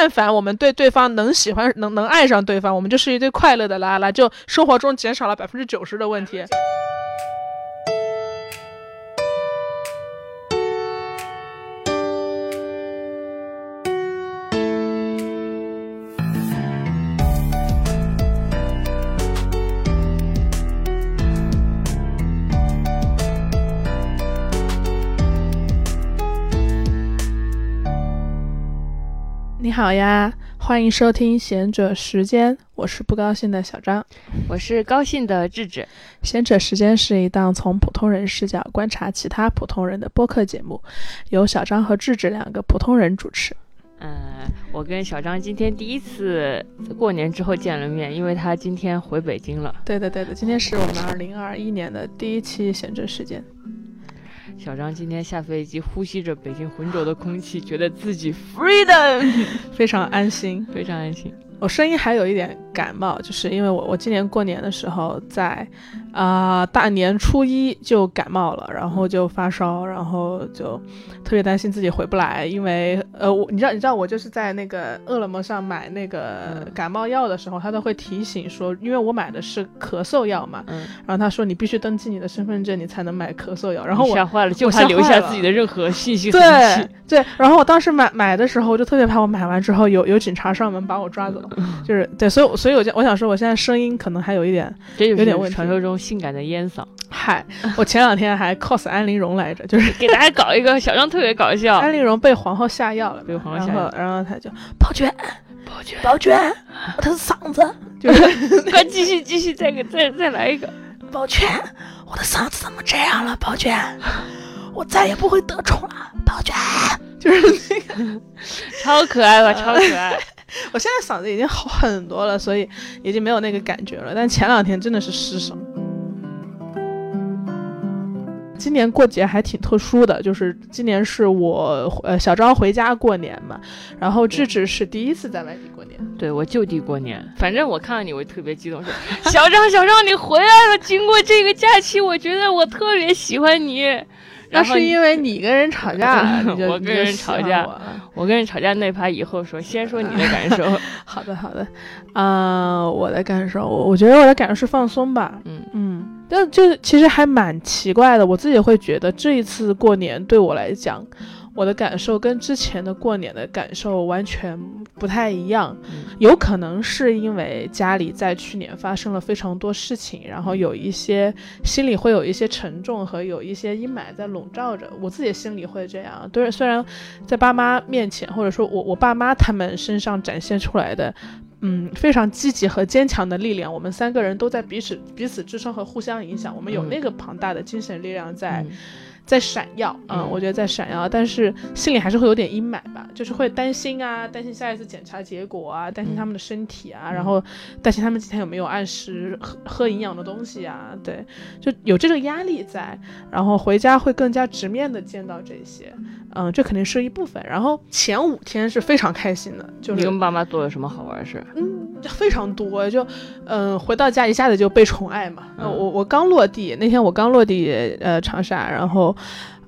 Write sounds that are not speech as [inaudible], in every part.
但凡我们对对方能喜欢、能能爱上对方，我们就是一对快乐的拉拉，就生活中减少了百分之九十的问题。你好呀，欢迎收听贤者时间，我是不高兴的小张，我是高兴的智智。贤者时间是一档从普通人视角观察其他普通人的播客节目，由小张和智智两个普通人主持。嗯，我跟小张今天第一次过年之后见了面，因为他今天回北京了。对的，对的，今天是我们二零二一年的第一期贤者时间。小张今天下飞机，呼吸着北京浑浊的空气，觉得自己 freedom，[laughs] 非常安心，非常安心。我声音还有一点感冒，就是因为我我今年过年的时候在，啊大年初一就感冒了，然后就发烧，然后就特别担心自己回不来，因为呃我你知道你知道我就是在那个饿了么上买那个感冒药的时候，他都会提醒说，因为我买的是咳嗽药嘛，嗯，然后他说你必须登记你的身份证，你才能买咳嗽药，然后我吓坏了，就怕留下自己的任何信息 [laughs] 对对，然后我当时买买的时候，我就特别怕我买完之后有有警察上门把我抓走。就是对，所以所以我就我想说，我现在声音可能还有一点，有点问题。传说中性感的烟嗓。嗨，我前两天还 cos 安陵容来着，就是给大家搞一个小张特别搞笑。安陵容被皇后下药了，被皇后下药，然后他就宝娟，宝娟，宝娟，我的嗓子 [laughs] 就是，[laughs] 快继续继续再给再再来一个，宝娟，我的嗓子怎么这样了？宝娟，我再也不会得宠了。宝娟，[laughs] 就是那个超可爱吧，超可爱。[laughs] 我现在嗓子已经好很多了，所以已经没有那个感觉了。但前两天真的是失声。今年过节还挺特殊的，就是今年是我呃小张回家过年嘛，然后智智是第一次在外地过年，对我就地过年。反正我看到你，我特别激动，说 [laughs] 小张小张你回来了。经过这个假期，我觉得我特别喜欢你。那是因为你跟人吵架，[laughs] 我跟人吵架，我跟人吵架那趴以后说，先说你的感受。[laughs] 好的，好的，啊，我的感受，我我觉得我的感受是放松吧，嗯嗯，但就其实还蛮奇怪的，我自己会觉得这一次过年对我来讲。我的感受跟之前的过年的感受完全不太一样，有可能是因为家里在去年发生了非常多事情，然后有一些心里会有一些沉重和有一些阴霾在笼罩着。我自己心里会这样，对，虽然在爸妈面前，或者说我我爸妈他们身上展现出来的，嗯，非常积极和坚强的力量，我们三个人都在彼此彼此支撑和互相影响，我们有那个庞大的精神力量在。在闪耀，嗯，我觉得在闪耀，但是心里还是会有点阴霾吧，就是会担心啊，担心下一次检查结果啊，担心他们的身体啊，然后担心他们今天有没有按时喝喝营养的东西啊，对，就有这个压力在，然后回家会更加直面的见到这些，嗯，这肯定是一部分。然后前五天是非常开心的，就是你跟爸妈做了什么好玩的事？嗯，非常多，就嗯，回到家一下子就被宠爱嘛。我我刚落地那天，我刚落地呃长沙，然后。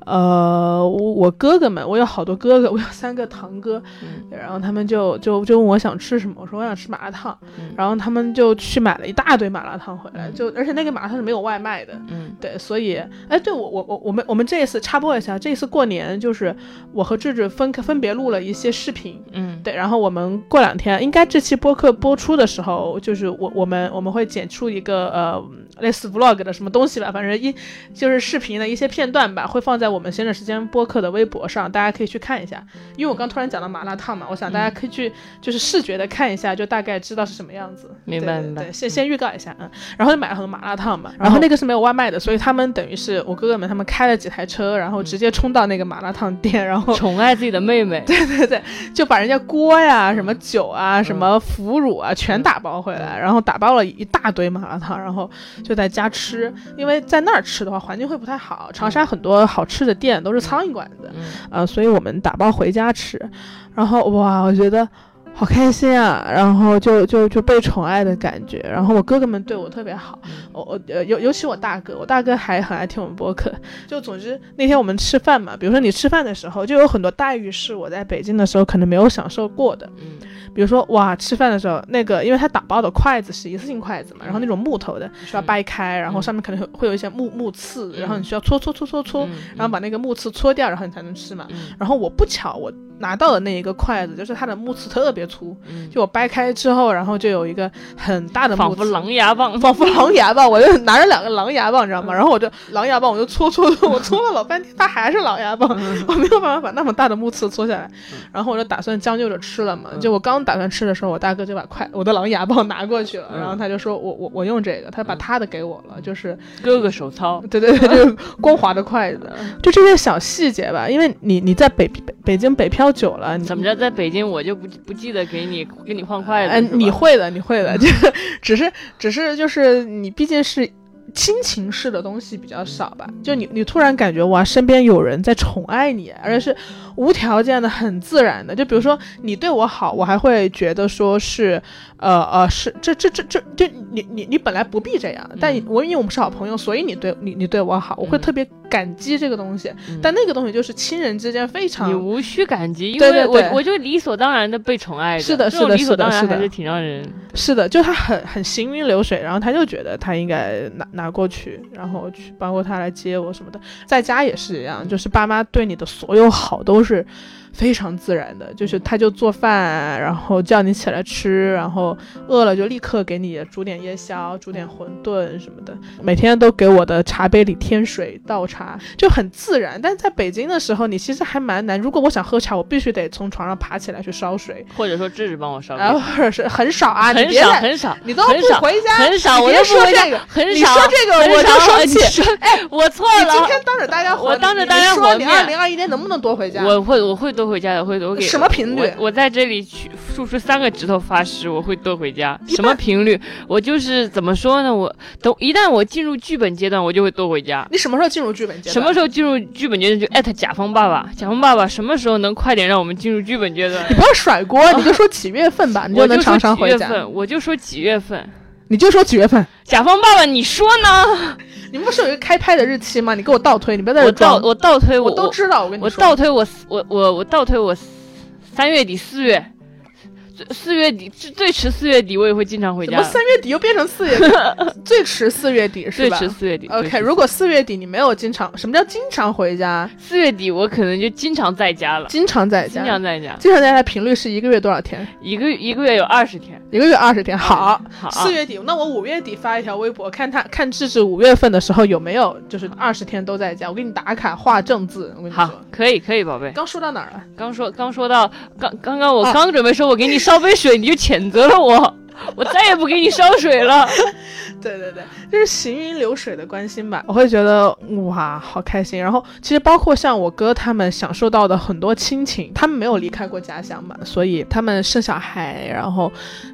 呃，我我哥哥们，我有好多哥哥，我有三个堂哥，然后他们就就就问我想吃什么，我说我想吃麻辣烫，然后他们就去买了一大堆麻辣烫回来，就而且那个麻辣烫是没有外卖的，嗯，对，所以，哎，对我我我我们我们这一次插播一下，这一次过年就是我和智智分分别录了一些视频，嗯，对，然后我们过两天应该这期播客播出的时候，就是我我们我们会剪出一个呃类似 vlog 的什么东西吧，反正一就是视频的一些片段吧，会放在。我们闲着时间播客的微博上，大家可以去看一下。因为我刚突然讲到麻辣烫嘛，我想大家可以去就是视觉的看一下，就大概知道是什么样子。明白明白。先先预告一下，嗯。然后就买了很多麻辣烫嘛，然后那个是没有外卖的，所以他们等于是我哥哥们他们开了几台车，然后直接冲到那个麻辣烫店，然后宠爱自己的妹妹。[laughs] 对对对，就把人家锅呀、什么酒啊、什么腐乳啊全打包回来，然后打包了一大堆麻辣烫，然后就在家吃。因为在那儿吃的话，环境会不太好。长沙很多好吃。的店都是苍蝇馆子，啊，所以我们打包回家吃，然后哇，我觉得好开心啊，然后就就就被宠爱的感觉，然后我哥哥们对我特别好，我我呃尤尤其我大哥，我大哥还很爱听我们播客，就总之那天我们吃饭嘛，比如说你吃饭的时候，就有很多待遇是我在北京的时候可能没有享受过的，嗯，比如说哇，吃饭的时候那个，因为他打包的筷子是一次性筷子嘛，然后那种木头的需要掰开，然后上面可能会有一些木木刺，然后你需要搓搓搓搓搓，然后把那个木刺搓掉，然后你才能吃嘛，然后我不巧我。拿到的那一个筷子，就是它的木刺特别粗，就我掰开之后，然后就有一个很大的，仿佛狼牙棒，仿佛狼牙棒，我就 [laughs] 拿着两个狼牙棒，你知道吗？然后我就狼牙棒，我就搓搓搓，我搓了老半天，它还是狼牙棒，[laughs] 我没有办法把那么大的木刺搓下来，然后我就打算将就着吃了嘛。就我刚打算吃的时候，我大哥就把筷我的狼牙棒拿过去了，然后他就说我我我用这个，他把他的给我了，就是哥哥手操，对对对，就是光滑的筷子，就这些小细节吧，因为你你在北北北京北漂。久了，怎么着？在北京我就不不记得给你给你换筷子。嗯，你会的，你会的，[laughs] 就只是只是就是你毕竟是亲情式的东西比较少吧？就你你突然感觉哇，身边有人在宠爱你，而且是无条件的、很自然的。就比如说你对我好，我还会觉得说是。呃呃，是这这这这，就你你你本来不必这样，但我因为我们是好朋友，所以你对你你对我好，我会特别感激这个东西。但那个东西就是亲人之间非常，你无需感激，因为我我就理所当然的被宠爱。是的，是的，是的，是的，还是挺让人。是的，就他很很行云流水，然后他就觉得他应该拿拿过去，然后去包括他来接我什么的，在家也是一样，就是爸妈对你的所有好都是。非常自然的，就是他就做饭，然后叫你起来吃，然后饿了就立刻给你煮点夜宵，煮点馄饨什么的，每天都给我的茶杯里添水倒茶，就很自然。但是在北京的时候，你其实还蛮难。如果我想喝茶，我必须得从床上爬起来去烧水，或者说智智帮我烧，然后 [laughs] 或者是很少啊，很少很少，你都不回家，很少，我就说这个，很少，你说这个我就生气。哎，我错了，今天当着大家，我当着大家说你二零二一年能不能多回家？我会，我会多回家的，会多。什么频率？我在这里去竖出三个指头发誓，我会多回家。什么频率？我就是怎么说呢？我等一旦我进入剧本阶段，我就会多回家。你什么时候进入剧本阶段？什么时候进入剧本阶段就艾特甲方爸爸。甲方爸爸什么时候能快点让我们进入剧本阶段？你不要甩锅，你就说几月份吧，你就能常常回家。我就说几月份，你就说几月份。甲方爸爸，你说呢？你们不是有一个开拍的日期吗？你给我倒推，你不要在这倒。我倒推，我都知道。我跟你说，我倒推，我我我我倒推我。三月底四月。四月底最最迟四月底我也会经常回家。怎么三月底又变成四月底？[laughs] 最迟四月底是吧？最迟四月底。OK，如果四月底你没有经常，什么叫经常回家？四月底我可能就经常在家了。经常在家。经常在家。经常在家频率是一个月多少天？一个一个月有二十天。一个月二十天。好。好。四月底，那我五月底发一条微博，看他看智智五月份的时候有没有就是二十天都在家，我给你打卡画正字。我跟你说。好，可以可以，宝贝。刚说到哪儿了？刚说刚说到刚刚刚我刚准备说我给你倒杯水，你就。谴责了我，[laughs] 我再也不给你烧水了。对 [laughs] 对对，就是行云流水的关心吧，我会觉得哇，好开心。然后其实包括像我哥他们享受到的很多亲情，他们没有离开过家乡嘛，所以他们生小孩，然后。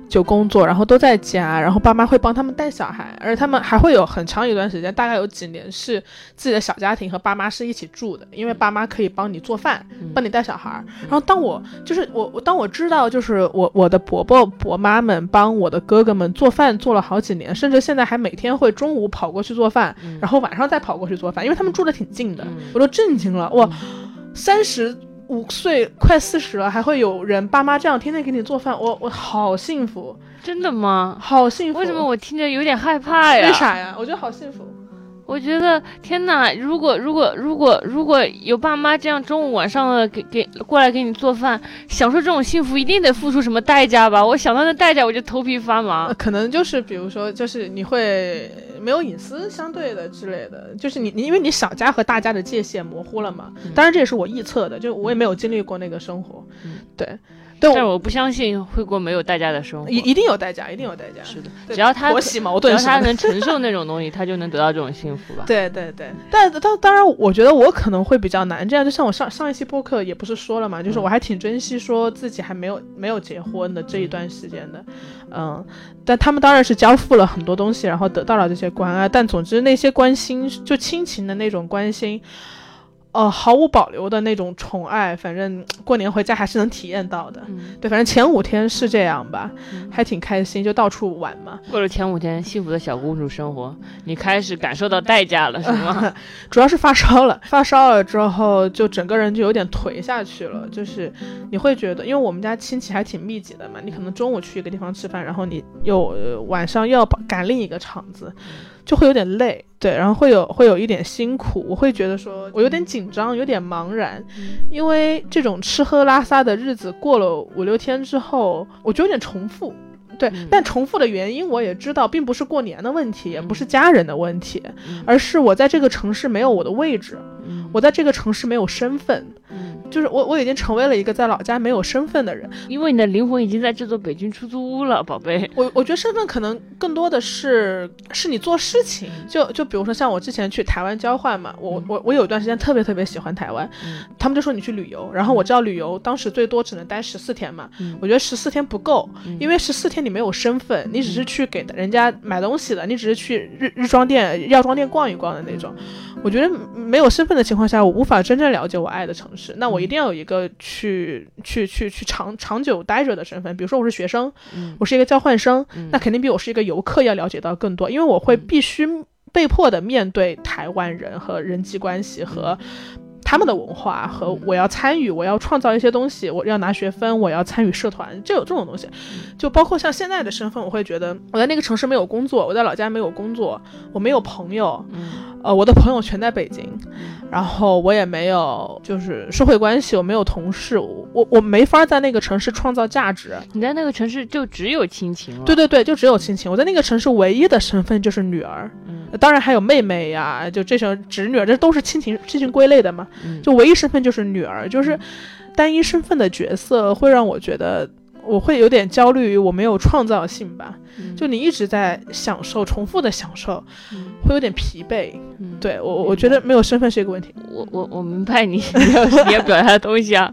就工作，然后都在家，然后爸妈会帮他们带小孩，而且他们还会有很长一段时间，大概有几年是自己的小家庭和爸妈是一起住的，因为爸妈可以帮你做饭，帮你带小孩。然后当我就是我我，当我知道就是我我的伯伯伯妈们帮我的哥哥们做饭做了好几年，甚至现在还每天会中午跑过去做饭，然后晚上再跑过去做饭，因为他们住的挺近的，我都震惊了，哇，三十。五岁快四十了，还会有人爸妈这样天天给你做饭，我我好幸福，真的吗？好幸福。为什么我听着有点害怕呀？为啥呀？我觉得好幸福。我觉得天哪！如果如果如果如果有爸妈这样中午晚上的给给过来给你做饭，享受这种幸福，一定得付出什么代价吧？我想到那代价，我就头皮发麻。可能就是比如说，就是你会没有隐私相对的之类的，就是你你因为你小家和大家的界限模糊了嘛。当然这也是我臆测的，就我也没有经历过那个生活。对。但是我不相信会过没有代价的生活，一一定有代价，一定有代价。是的，只要他婆媳矛盾，只要他能承受那种东西，[laughs] 他就能得到这种幸福吧。对对对，但当当然，我觉得我可能会比较难。这样就像我上上一期播客也不是说了嘛，就是我还挺珍惜说自己还没有没有结婚的这一段时间的，嗯。但他们当然是交付了很多东西，然后得到了这些关爱。但总之那些关心，就亲情的那种关心。呃毫无保留的那种宠爱，反正过年回家还是能体验到的。对，反正前五天是这样吧，还挺开心，就到处玩嘛。过了前五天幸福的小公主生活，你开始感受到代价了，是吗？[laughs] 主要是发烧了，发烧了之后就整个人就有点颓下去了，就是你会觉得，因为我们家亲戚还挺密集的嘛，你可能中午去一个地方吃饭，然后你又晚上又要赶另一个场子。就会有点累，对，然后会有会有一点辛苦，我会觉得说我有点紧张，有点茫然，因为这种吃喝拉撒的日子过了五六天之后，我就有点重复，对，但重复的原因我也知道，并不是过年的问题，也不是家人的问题，而是我在这个城市没有我的位置，我在这个城市没有身份。就是我，我已经成为了一个在老家没有身份的人，因为你的灵魂已经在这座北京出租屋了，宝贝。我我觉得身份可能更多的是是你做事情，就就比如说像我之前去台湾交换嘛，我我我有一段时间特别特别喜欢台湾，他们就说你去旅游，然后我知道旅游当时最多只能待十四天嘛，我觉得十四天不够，因为十四天你没有身份，你只是去给人家买东西的，你只是去日日妆店、药妆店逛一逛的那种。我觉得没有身份的情况下，我无法真正了解我爱的城市。那我一定要有一个去去去去长长久待着的身份。比如说我是学生，我是一个交换生，那肯定比我是一个游客要了解到更多，因为我会必须被迫的面对台湾人和人际关系和。他们的文化和我要参与，我要创造一些东西，我要拿学分，我要参与社团，就有这种东西。就包括像现在的身份，我会觉得我在那个城市没有工作，我在老家没有工作，我没有朋友，呃，我的朋友全在北京，然后我也没有就是社会关系，我没有同事，我我没法在那个城市创造价值。你在那个城市就只有亲情了？对对对，就只有亲情。我在那个城市唯一的身份就是女儿，当然还有妹妹呀，就这些侄女儿，这都是亲情亲情归类的嘛。就唯一身份就是女儿，就是单一身份的角色会让我觉得我会有点焦虑于，我没有创造性吧。就你一直在享受重复的享受，会有点疲惫。对我，我觉得没有身份是一个问题。我我我明白你你要你要表达的东西啊。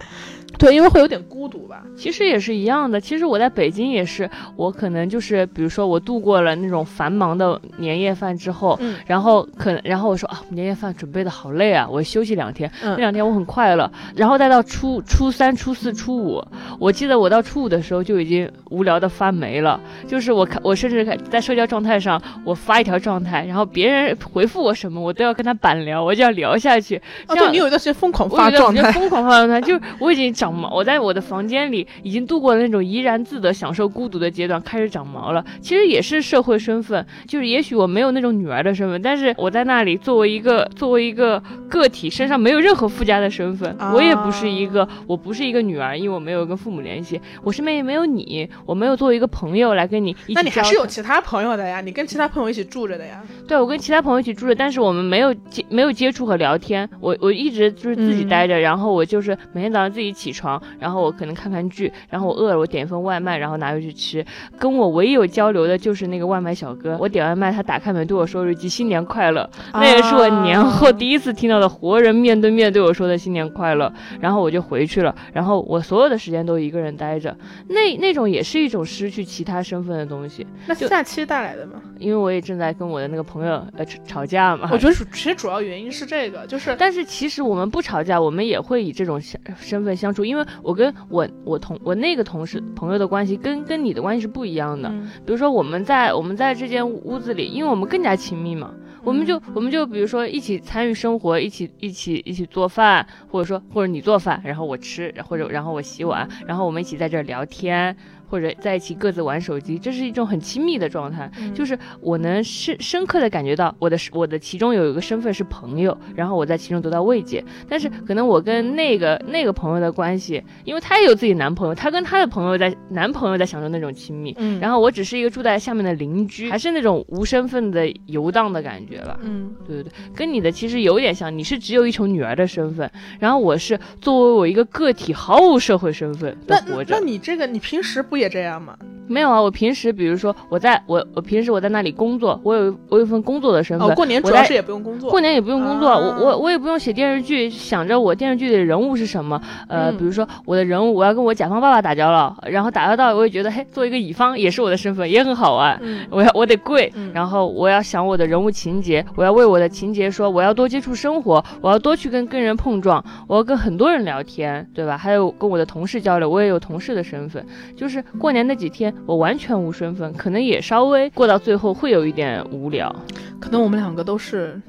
对，因为会有点孤独吧。其实也是一样的。其实我在北京也是，我可能就是，比如说我度过了那种繁忙的年夜饭之后，嗯，然后可能，然后我说啊，年夜饭准备的好累啊，我休息两天。那两天我很快乐。然后再到初初三、初四、初五，我记得我到初五的时候就已经无聊的发霉了。就是我看，我甚至在社交状态上，我发一条状态，然后别人回复我什么，我都要跟他板聊，我就要聊下去。哦，对你有一段时间疯狂发状态，疯狂发状态，就是我已经。长毛，我在我的房间里已经度过了那种怡然自得、享受孤独的阶段，开始长毛了。其实也是社会身份，就是也许我没有那种女儿的身份，但是我在那里作为一个作为一个个体，身上没有任何附加的身份。我也不是一个，我不是一个女儿，因为我没有跟父母联系。我身边也没有你，我没有作为一个朋友来跟你一起。那你还是有其他朋友的呀？你跟其他朋友一起住着的呀？对，我跟其他朋友一起住着，但是我们没有接没有接触和聊天。我我一直就是自己待着，然后我就是每天早上自己起床，然后我。可能看看剧，然后我饿了，我点一份外卖，然后拿回去吃。跟我唯一有交流的就是那个外卖小哥。我点外卖，他打开门对我说了一句“新年快乐”，那也是我年后第一次听到的活人面对面对我说的“新年快乐”。然后我就回去了，然后我所有的时间都一个人待着，那那种也是一种失去其他身份的东西。那假期带来的吗？因为我也正在跟我的那个朋友呃吵架嘛。我觉得其实主要原因是这个，就是，但是其实我们不吵架，我们也会以这种身份相处，因为我跟。我我同我那个同事朋友的关系跟跟你的关系是不一样的。比如说我们在我们在这间屋子里，因为我们更加亲密嘛，我们就我们就比如说一起参与生活，一起一起一起做饭，或者说或者你做饭，然后我吃，或者然后我洗碗，然后我们一起在这儿聊天。或者在一起各自玩手机，这是一种很亲密的状态。就是我能深深刻的感觉到我的我的其中有一个身份是朋友，然后我在其中得到慰藉。但是可能我跟那个那个朋友的关系，因为她也有自己男朋友，她跟她的朋友在男朋友在享受那种亲密。嗯，然后我只是一个住在下面的邻居，还是那种无身份的游荡的感觉吧。嗯，对对对，跟你的其实有点像，你是只有一种女儿的身份，然后我是作为我一个个体毫无社会身份的活着。那你这个你平时不？不也这样吗？没有啊，我平时比如说我在我我平时我在那里工作，我有我有一份工作的身份。哦，过年主要是也不用工作。过年也不用工作，我我我也不用写电视剧，想着我电视剧里的人物是什么。呃，比如说我的人物，我要跟我甲方爸爸打交道，然后打交道，我也觉得嘿，做一个乙方也是我的身份，也很好玩。我要我得跪，然后我要想我的人物情节，我要为我的情节说，我要多接触生活，我要多去跟跟人碰撞，我要跟很多人聊天，对吧？还有跟我的同事交流，我也有同事的身份，就是过年那几天。我完全无身份，可能也稍微过到最后会有一点无聊。可能我们两个都是，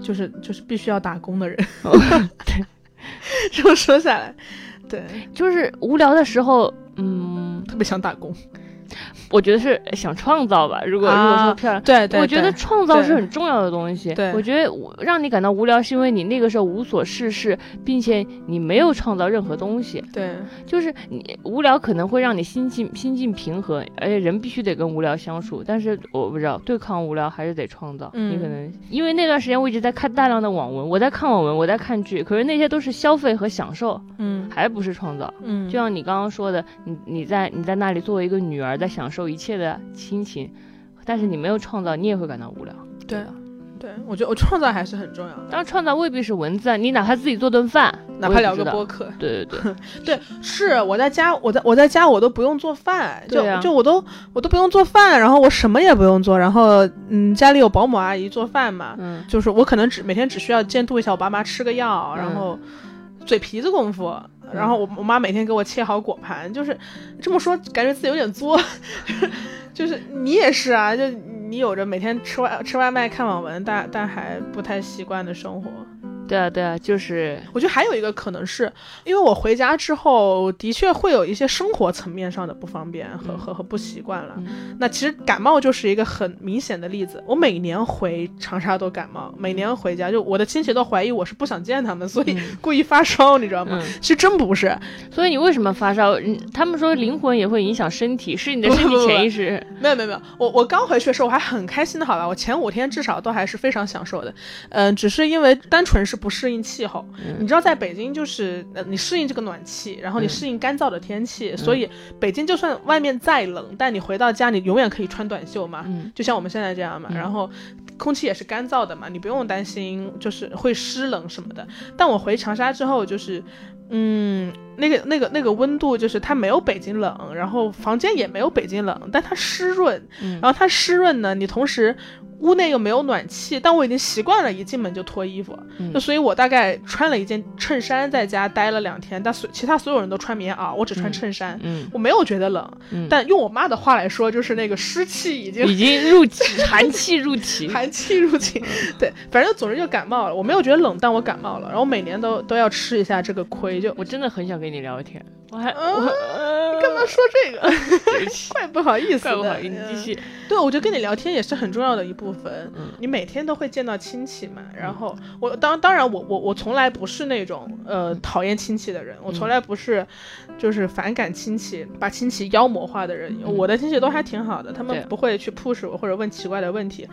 就是就是必须要打工的人。对，[laughs] 这么说下来，对，就是无聊的时候，嗯，特别想打工。我觉得是想创造吧。如果如果说漂亮，对对，我觉得创造是很重要的东西。对，我觉得让你感到无聊，是因为你那个时候无所事事，并且你没有创造任何东西。对，就是你无聊可能会让你心境心境平和，而且人必须得跟无聊相处。但是我不知道，对抗无聊还是得创造。你可能因为那段时间我一直在看大量的网文，我在看网文，我在看剧，可是那些都是消费和享受，嗯，还不是创造。嗯，就像你刚刚说的，你你在你在那里作为一个女儿在享受一切的。亲情，但是你没有创造，你也会感到无聊。对啊，对，我觉得我创造还是很重要的。当然，创造未必是文字，你哪怕自己做顿饭，哪怕聊个播客。对对对，[laughs] 对，是我在家，我在我在家，我都不用做饭，就就我都我都不用做饭，然后我什么也不用做，然后嗯，家里有保姆阿姨做饭嘛，嗯，就是我可能只每天只需要监督一下我爸妈吃个药，然后嘴皮子功夫。然后我我妈每天给我切好果盘，就是这么说，感觉自己有点作，[laughs] 就是你也是啊，就你有着每天吃外吃外卖、看网文，但但还不太习惯的生活。对啊，对啊，就是我觉得还有一个可能是，因为我回家之后的确会有一些生活层面上的不方便和和和不习惯了。那其实感冒就是一个很明显的例子。我每年回长沙都感冒，每年回家就我的亲戚都怀疑我是不想见他们，所以故意发烧，你知道吗？其实真不是。所以你为什么发烧？他们说灵魂也会影响身体，是你的身体潜意识。没有没有没有，我我刚回去的时候我还很开心的，好吧？我前五天至少都还是非常享受的。嗯，只是因为单纯是。不适应气候，你知道，在北京就是呃，你适应这个暖气，然后你适应干燥的天气，所以北京就算外面再冷，但你回到家，你永远可以穿短袖嘛，就像我们现在这样嘛，然后空气也是干燥的嘛，你不用担心就是会湿冷什么的。但我回长沙之后，就是嗯，那个那个那个温度就是它没有北京冷，然后房间也没有北京冷，但它湿润，然后它湿润呢，你同时。屋内又没有暖气，但我已经习惯了，一进门就脱衣服，就所以我大概穿了一件衬衫在家待了两天，但所其他所有人都穿棉袄，我只穿衬衫，嗯。我没有觉得冷，但用我妈的话来说，就是那个湿气已经已经入体，寒气入体，[laughs] 寒气入体，对，反正总之就感冒了，我没有觉得冷，但我感冒了，然后每年都都要吃一下这个亏，就我真的很想跟你聊天。我还我你干嘛说这个？[laughs] [laughs] 怪不好意思的。不好意思，你继续。对，我觉得跟你聊天也是很重要的一部分。嗯，你每天都会见到亲戚嘛。然后我当当然我我我从来不是那种呃讨厌亲戚的人，我从来不是就是反感亲戚，把亲戚妖魔化的人。我的亲戚都还挺好的，他们不会去 push 我或者问奇怪的问题。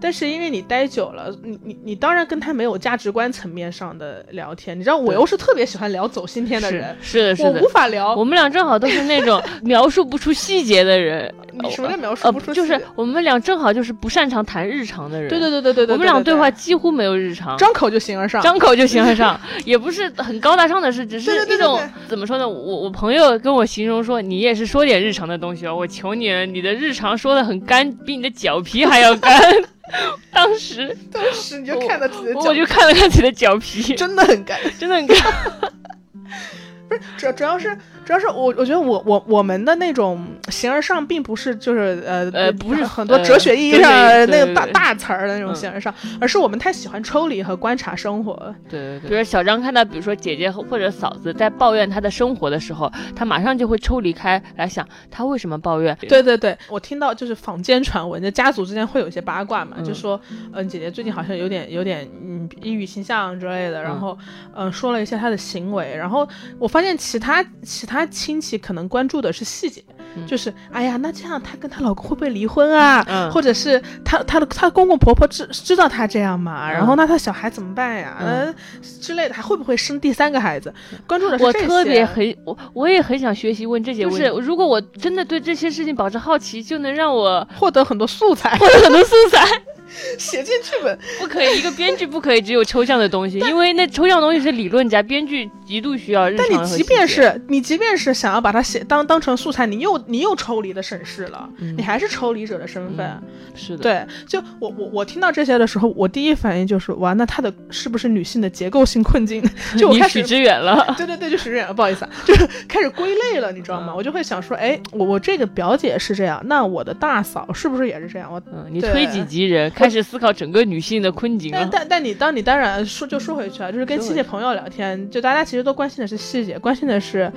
但是因为你待久了，你你你当然跟他没有价值观层面上的聊天。你知道我又是特别喜欢聊走心天的人，是的，是的，我无法。聊我们俩正好都是那种 [laughs] 描述不出细节的人。[laughs] 你什么叫描述不出？就是我们俩正好就是不擅长谈日常的人。对对对对对对。我们俩对话几乎没有日常，张口就形而上，张口就形而上，也不是很高大上的事，只是一种怎么说呢？我我朋友跟我形容说，你也是说点日常的东西哦。我求你了，你的日常说的很干，比你的脚皮还要干。[laughs] 当时当时你就看到自己的，我就看了看自己的脚皮，真的很干，真的很干。[laughs] 不是主主要是主要是我我觉得我我我们的那种形而上并不是就是呃呃不是很多哲学意义上那个大大词儿的那种形而上，而是我们太喜欢抽离和观察生活。对对对，比如小张看到比如说姐姐或者嫂子在抱怨她的生活的时候，他马上就会抽离开来想她为什么抱怨。对对对，我听到就是坊间传闻，就家族之间会有一些八卦嘛，就说嗯姐姐最近好像有点有点嗯抑郁倾向之类的，然后嗯说了一些她的行为，然后我。发现其他其他他亲戚可能关注的是细节，就是哎呀，那这样她跟她老公会不会离婚啊？或者是她她的她公公婆婆知知道她这样嘛？然后那她小孩怎么办呀？嗯之类的，还会不会生第三个孩子？关注的。我特别很我我也很想学习问这些问题。就是如果我真的对这些事情保持好奇，就能让我获得很多素材，获得很多素材。[laughs] 写进剧本不可以，一个编剧不可以只有抽象的东西，[laughs] 因为那抽象东西是理论家，编剧极度需要。但你即便是你即便是想要把它写当当成素材，你又你又抽离的审视了，你还是抽离者的身份。是的，对，就我我我听到这些的时候，我第一反应就是哇，那他的是不是女性的结构性困境？[laughs] 就我开始远了，对对对，就许之远了，不好意思啊，就是开始归类了，你知道吗？我就会想说，哎，我我这个表姐是这样，那我的大嫂是不是也是这样？我嗯，你推己及人，开始思考整个。女性的困境，但但但你当你当然说就说回去啊，就是跟亲戚朋友聊天，就大家其实都关心的是细节，关心的是，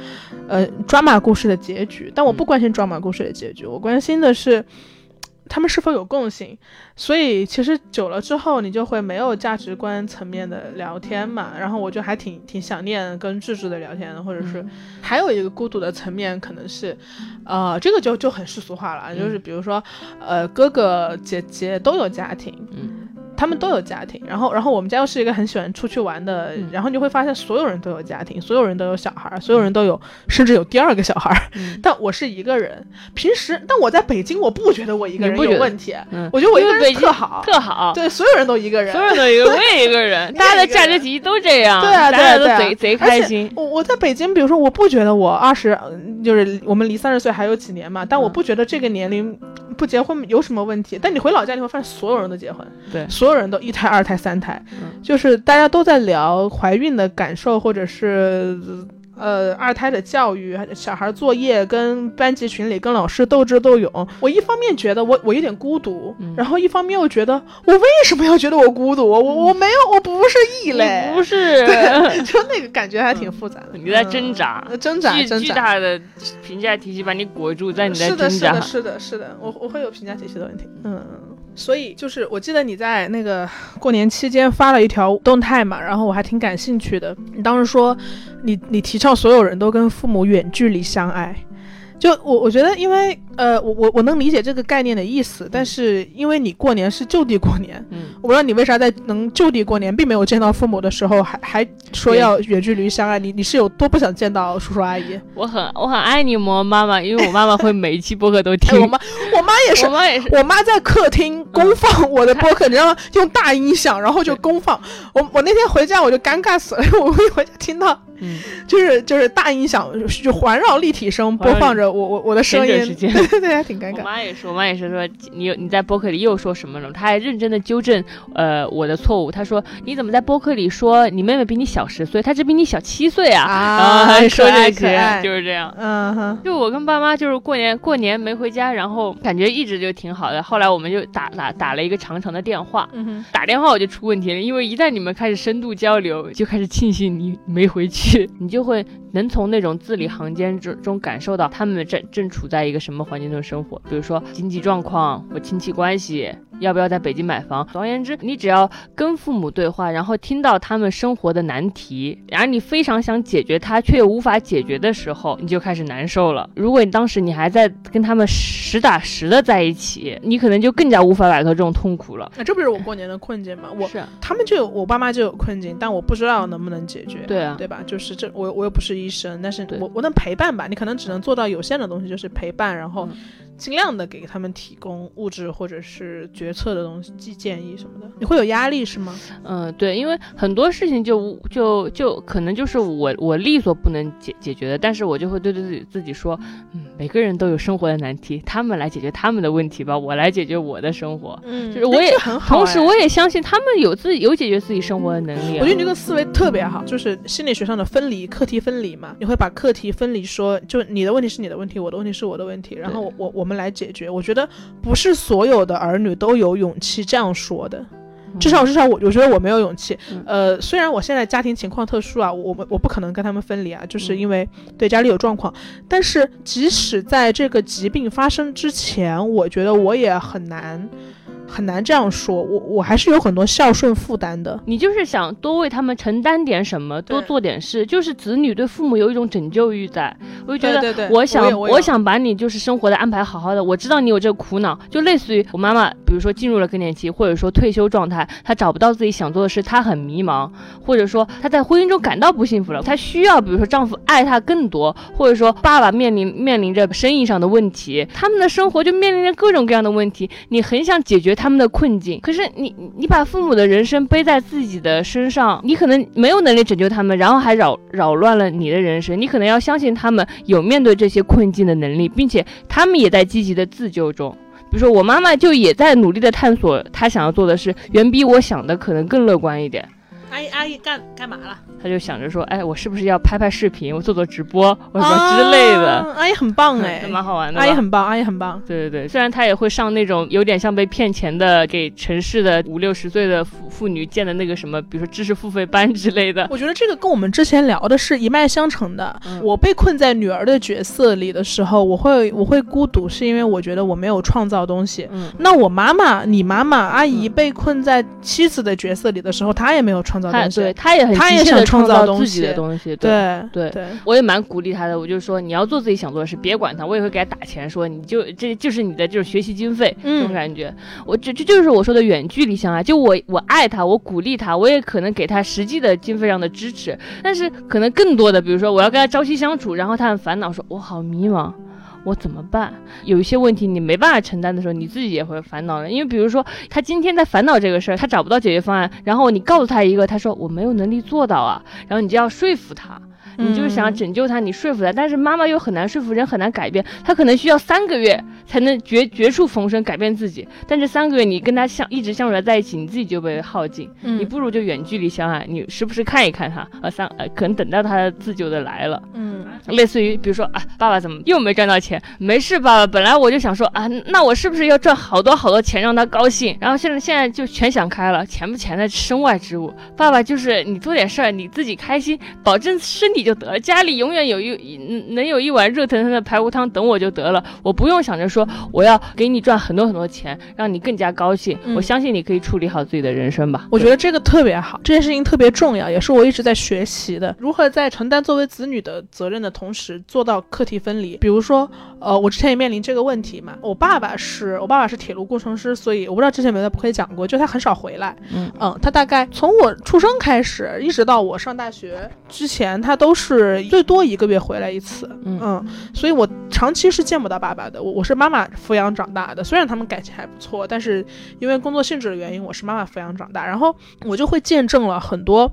呃，抓马故事的结局。但我不关心抓马故事的结局，我关心的是他们是否有共性。所以其实久了之后，你就会没有价值观层面的聊天嘛。然后我就还挺挺想念跟智智的聊天的，或者是还有一个孤独的层面，可能是，呃，这个就就很世俗化了，就是比如说，呃，哥哥姐姐都有家庭，嗯。他们都有家庭，然后，然后我们家又是一个很喜欢出去玩的，然后你会发现所有人都有家庭，所有人都有小孩，所有人都有，甚至有第二个小孩，[laughs] 但我是一个人。平时，但我在北京，我不觉得我一个人有问题，我觉得我一个人特好，特好。对，所有人都一个人，所有人都一个，我也一个人，[laughs] 大家的价值体系都这样，对啊，大家都贼贼开心。我我在北京，比如说，我不觉得我二十，就是我们离三十岁还有几年嘛，但我不觉得这个年龄不结婚有什么问题。但你回老家，你会发现所有人都结婚，对，所有人都一胎、二胎、三胎，就是大家都在聊怀孕的感受，或者是呃二胎的教育、小孩作业、跟班级群里跟老师斗智斗勇。我一方面觉得我我有点孤独，然后一方面又觉得我为什么要觉得我孤独？我我没有，我不是异类，不是，[laughs] 就那个感觉还挺复杂的。你在挣扎，挣扎，巨巨大的评价体系把你裹住，在你在挣扎。是的，是的，是的，我我会有评价体系的问题。嗯。所以就是，我记得你在那个 [sighs] 过年期间发了一条动态嘛，然后我还挺感兴趣的。你当时说，你你提倡所有人都跟父母远距离相爱。就我我觉得，因为呃，我我我能理解这个概念的意思，但是因为你过年是就地过年，嗯，我不知道你为啥在能就地过年，并没有见到父母的时候，还还说要远距离相爱，你你是有多不想见到叔叔阿姨？[laughs] 我很我很爱你吗，妈妈，因为我妈妈会每一期播客都听。我妈我妈也是，[laughs] 我妈也是，我妈在客厅公放我的播客，[laughs] 你知道吗？用大音响，然后就公放。我我那天回家我就尴尬死了，我一回家听到。嗯，就是就是大音响就环绕立体声播放着我我我的声音，对对 [laughs] 对，还挺尴尬。我妈也说，我妈也是说你你在播客里又说什么了？她还认真的纠正呃我的错误。她说你怎么在播客里说你妹妹比你小十岁，她只比你小七岁啊？啊，说这些就是这样。嗯哼，就我跟爸妈就是过年过年没回家，然后感觉一直就挺好的。后来我们就打打打了一个长长的电话，嗯打电话我就出问题了，因为一旦你们开始深度交流，就开始庆幸你没回去。你就会能从那种字里行间之中感受到他们正正处在一个什么环境中生活，比如说经济状况或亲戚关系。要不要在北京买房？总而言之，你只要跟父母对话，然后听到他们生活的难题，然后你非常想解决它，却又无法解决的时候，你就开始难受了。如果你当时你还在跟他们实打实的在一起，你可能就更加无法摆脱这种痛苦了。那这不是我过年的困境吗？我他们就有我爸妈就有困境，但我不知道能不能解决。对啊，对吧？就是这我我又不是医生，但是我我能陪伴吧？你可能只能做到有限的东西，就是陪伴，然后。尽量的给他们提供物质或者是决策的东西、建建议什么的。你会有压力是吗？嗯，对，因为很多事情就就就可能就是我我力所不能解解决的，但是我就会对自己自己说，嗯，每个人都有生活的难题，他们来解决他们的问题吧，我来解决我的生活。嗯，就是我也很好同时我也相信他们有自己有解决自己生活的能力。我觉得你这个思维特别好，就是心理学上的分离课题分离嘛，你会把课题分离，说就你的问题是你的问题，我的问题是我的问题，然后我我们。来解决，我觉得不是所有的儿女都有勇气这样说的，至少至少我我觉得我没有勇气。呃，虽然我现在家庭情况特殊啊，我们我不可能跟他们分离啊，就是因为对家里有状况。但是即使在这个疾病发生之前，我觉得我也很难。很难这样说，我我还是有很多孝顺负担的。你就是想多为他们承担点什么，多做点事，就是子女对父母有一种拯救欲在。我就觉得，我想我想把你就是生活的安排好好的。我知道你有这个苦恼，就类似于我妈妈，比如说进入了更年期，或者说退休状态，她找不到自己想做的事，她很迷茫，或者说她在婚姻中感到不幸福了，她需要比如说丈夫爱她更多，或者说爸爸面临面临着生意上的问题，他们的生活就面临着各种各样的问题，你很想解决。他们的困境，可是你你把父母的人生背在自己的身上，你可能没有能力拯救他们，然后还扰扰乱了你的人生。你可能要相信他们有面对这些困境的能力，并且他们也在积极的自救中。比如说，我妈妈就也在努力的探索她想要做的事，远比我想的可能更乐观一点。阿姨，阿姨干干嘛了？他就想着说，哎，我是不是要拍拍视频，我做做直播，或者说之类的。阿姨很棒哎，蛮好玩的。阿姨很棒，阿姨很棒。对对对，虽然他也会上那种有点像被骗钱的，给城市的五六十岁的妇妇女建的那个什么，比如说知识付费班之类的。我觉得这个跟我们之前聊的是一脉相承的。我被困在女儿的角色里的时候，我会我会孤独，是因为我觉得我没有创造东西。嗯。那我妈妈，你妈妈阿姨被困在妻子的角色里的时候，她也没有创造东西。对，他也。他也想创造自己的东西，对对对，我也蛮鼓励他的。我就说你要做自己想做的事，别管他。我也会给他打钱，说你就这就是你的就是学习经费这种感觉。我这这就是我说的远距离相爱。就我我爱他，我鼓励他，我也可能给他实际的经费上的支持。但是可能更多的，比如说我要跟他朝夕相处，然后他很烦恼，说我好迷茫。我怎么办？有一些问题你没办法承担的时候，你自己也会烦恼的。因为比如说，他今天在烦恼这个事儿，他找不到解决方案，然后你告诉他一个，他说我没有能力做到啊，然后你就要说服他。你就是想拯救他，你说服他，但是妈妈又很难说服人，很难改变，他可能需要三个月才能绝绝处逢生，改变自己。但这三个月你跟他相一直相处在一起，你自己就被耗尽。嗯，你不如就远距离相爱，你时不时看一看他，呃，三呃，可能等到他自救的来了。嗯，类似于比如说啊，爸爸怎么又没赚到钱？没事，爸爸，本来我就想说啊，那我是不是要赚好多好多钱让他高兴？然后现在现在就全想开了，钱不钱的身外之物。爸爸就是你做点事儿，你自己开心，保证身体就。得了，家里永远有一能有一碗热腾腾的排骨汤等我就得了，我不用想着说我要给你赚很多很多钱，让你更加高兴。我相信你可以处理好自己的人生吧。我觉得这个特别好，这件事情特别重要，也是我一直在学习的，如何在承担作为子女的责任的同时做到课题分离。比如说，呃，我之前也面临这个问题嘛。我爸爸是我爸爸是铁路工程师，所以我不知道之前有没有在播讲过，就他很少回来。嗯嗯，他大概从我出生开始，一直到我上大学之前，他都是。是最多一个月回来一次，嗯，所以我长期是见不到爸爸的。我我是妈妈抚养长大的，虽然他们感情还不错，但是因为工作性质的原因，我是妈妈抚养长大。然后我就会见证了很多。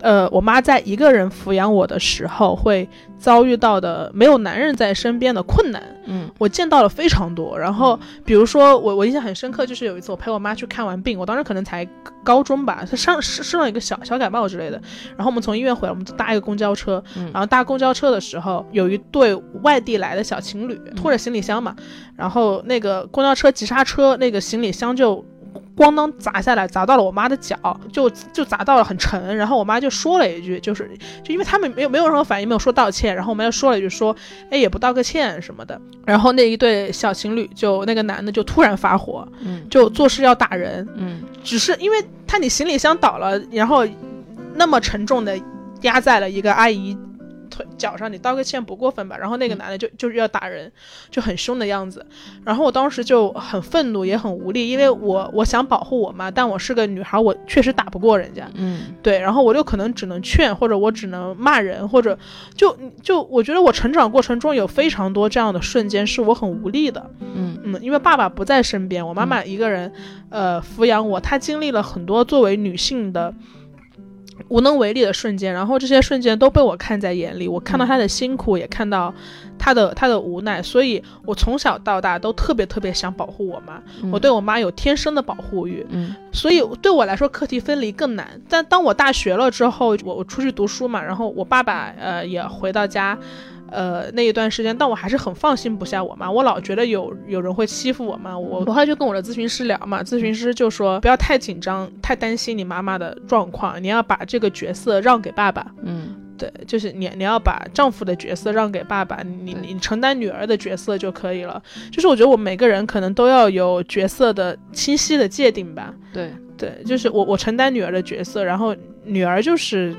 呃，我妈在一个人抚养我的时候，会遭遇到的没有男人在身边的困难，嗯，我见到了非常多。然后，比如说我我印象很深刻，就是有一次我陪我妈去看完病，我当时可能才高中吧，她上生了一个小小感冒之类的。然后我们从医院回来，我们搭一个公交车，然后搭公交车的时候，有一对外地来的小情侣拖着行李箱嘛，然后那个公交车急刹车，那个行李箱就。咣当砸下来，砸到了我妈的脚，就就砸到了很沉。然后我妈就说了一句，就是就因为他们没有没有任何反应，没有说道歉。然后我妈就说了一句，说哎也不道个歉什么的。然后那一对小情侣就那个男的就突然发火，嗯，就做事要打人，嗯，只是因为他你行李箱倒了，然后那么沉重的压在了一个阿姨。腿脚上，你道个歉不过分吧？然后那个男的就就是要打人，就很凶的样子。然后我当时就很愤怒，也很无力，因为我我想保护我妈，但我是个女孩，我确实打不过人家。嗯，对。然后我就可能只能劝，或者我只能骂人，或者就就我觉得我成长过程中有非常多这样的瞬间是我很无力的。嗯嗯，因为爸爸不在身边，我妈妈一个人呃抚养我，她经历了很多作为女性的。无能为力的瞬间，然后这些瞬间都被我看在眼里。我看到他的辛苦，也看到他的他的无奈，所以我从小到大都特别特别想保护我妈。我对我妈有天生的保护欲，嗯，所以对我来说课题分离更难。但当我大学了之后，我我出去读书嘛，然后我爸爸呃也回到家。呃，那一段时间，但我还是很放心不下我妈，我老觉得有有人会欺负我妈，我我后来就跟我的咨询师聊嘛，咨询师就说不要太紧张，太担心你妈妈的状况，你要把这个角色让给爸爸，嗯，对，就是你你要把丈夫的角色让给爸爸，你你承担女儿的角色就可以了，就是我觉得我们每个人可能都要有角色的清晰的界定吧，对对，就是我我承担女儿的角色，然后女儿就是。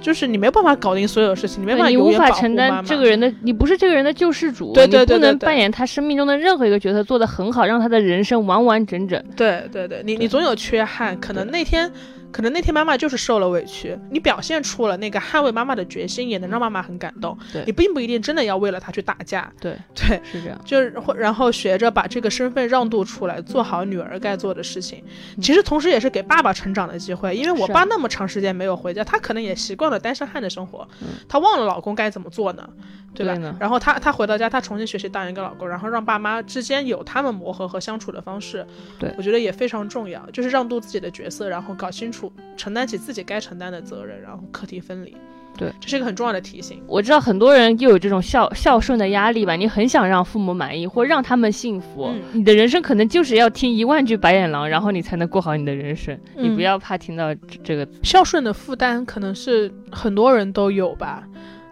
就是你没办法搞定所有事情，你没办法，你无法承担这个人的，你不是这个人的救世主，对对对，不能扮演他生命中的任何一个角色做得很好，让他的人生完完整整。对对对，你你总有缺憾，可能那天。可能那天妈妈就是受了委屈，你表现出了那个捍卫妈妈的决心，也能让妈妈很感动。对你并不一定真的要为了她去打架。对对，是这样。就是然后学着把这个身份让渡出来，做好女儿该做的事情。其实同时也是给爸爸成长的机会，因为我爸那么长时间没有回家，他可能也习惯了单身汉的生活，他忘了老公该怎么做呢？对吧？然后他他回到家，他重新学习当一个老公，然后让爸妈之间有他们磨合和相处的方式。对我觉得也非常重要，就是让渡自己的角色，然后搞清楚承担起。自己该承担的责任，然后课题分离，对，这是一个很重要的提醒。我知道很多人又有这种孝孝顺的压力吧，你很想让父母满意或让他们幸福，你的人生可能就是要听一万句白眼狼，然后你才能过好你的人生。你不要怕听到这个孝顺的负担，可能是很多人都有吧。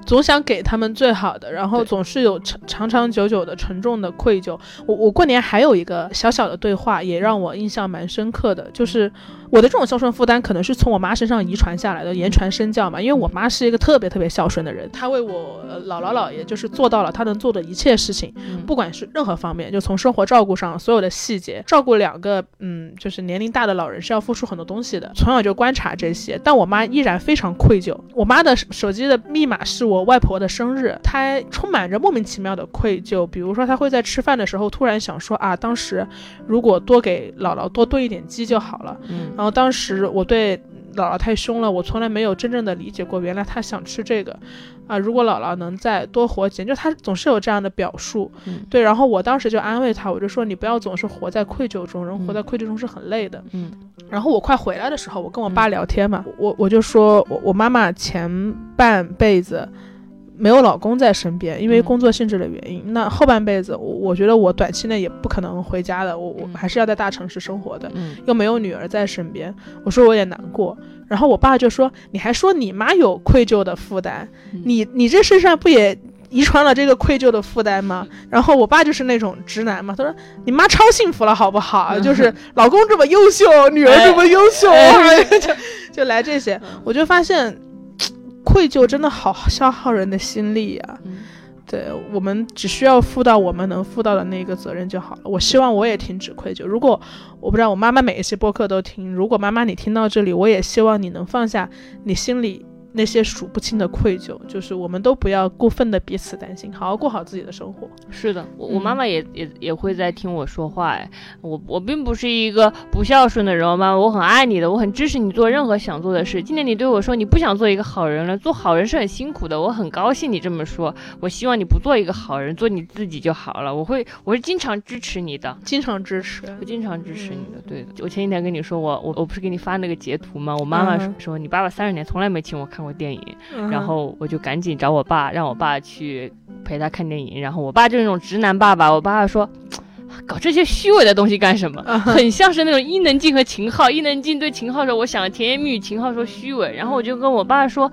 总想给他们最好的，然后总是有长长长久久的沉重的愧疚。我我过年还有一个小小的对话，也让我印象蛮深刻的，就是我的这种孝顺负担可能是从我妈身上遗传下来的，言传身教嘛。因为我妈是一个特别特别孝顺的人，她为我姥姥姥爷就是做到了她能做的一切事情，不管是任何方面，就从生活照顾上所有的细节，照顾两个嗯就是年龄大的老人是要付出很多东西的，从小就观察这些，但我妈依然非常愧疚。我妈的手机的密码是我。外婆的生日，她充满着莫名其妙的愧疚。比如说，她会在吃饭的时候突然想说啊，当时如果多给姥姥多炖一点鸡就好了。嗯，然后当时我对姥姥太凶了，我从来没有真正的理解过，原来她想吃这个。啊，如果姥姥能再多活几年，就她总是有这样的表述。嗯，对。然后我当时就安慰她，我就说你不要总是活在愧疚中，人活在愧疚中是很累的。嗯。然后我快回来的时候，我跟我爸聊天嘛，我我就说我我妈妈前半辈子。没有老公在身边，因为工作性质的原因。那后半辈子，我我觉得我短期内也不可能回家的，我我还是要在大城市生活的。又没有女儿在身边，我说我也难过。然后我爸就说：“你还说你妈有愧疚的负担，你你这身上不也遗传了这个愧疚的负担吗？”然后我爸就是那种直男嘛，他说：“你妈超幸福了，好不好？就是老公这么优秀，女儿这么优秀，[laughs] 就就来这些。”我就发现。愧疚真的好消耗人的心力呀，对我们只需要负到我们能负到的那个责任就好了。我希望我也停止愧疚。如果我不知道我妈妈每一期播客都听，如果妈妈你听到这里，我也希望你能放下你心里。那些数不清的愧疚，就是我们都不要过分的彼此担心，好好过好自己的生活。是的，我我妈妈也也也会在听我说话。哎，我我并不是一个不孝顺的人，妈妈，我很爱你的，我很支持你做任何想做的事。今天你对我说你不想做一个好人了，做好人是很辛苦的，我很高兴你这么说。我希望你不做一个好人，做你自己就好了。我会，我是经常支持你的，经常支持，我经常支持你的。对的，我前几天跟你说，我我我不是给你发那个截图吗？我妈妈说你爸爸三十年从来没请我看过。电影，然后我就赶紧找我爸，让我爸去陪他看电影。然后我爸就是那种直男爸爸，我爸说。搞这些虚伪的东西干什么？很像是那种伊能静和秦昊。伊能静对秦昊说：“我想甜言蜜语。”秦昊说：“虚伪。”然后我就跟我爸说：“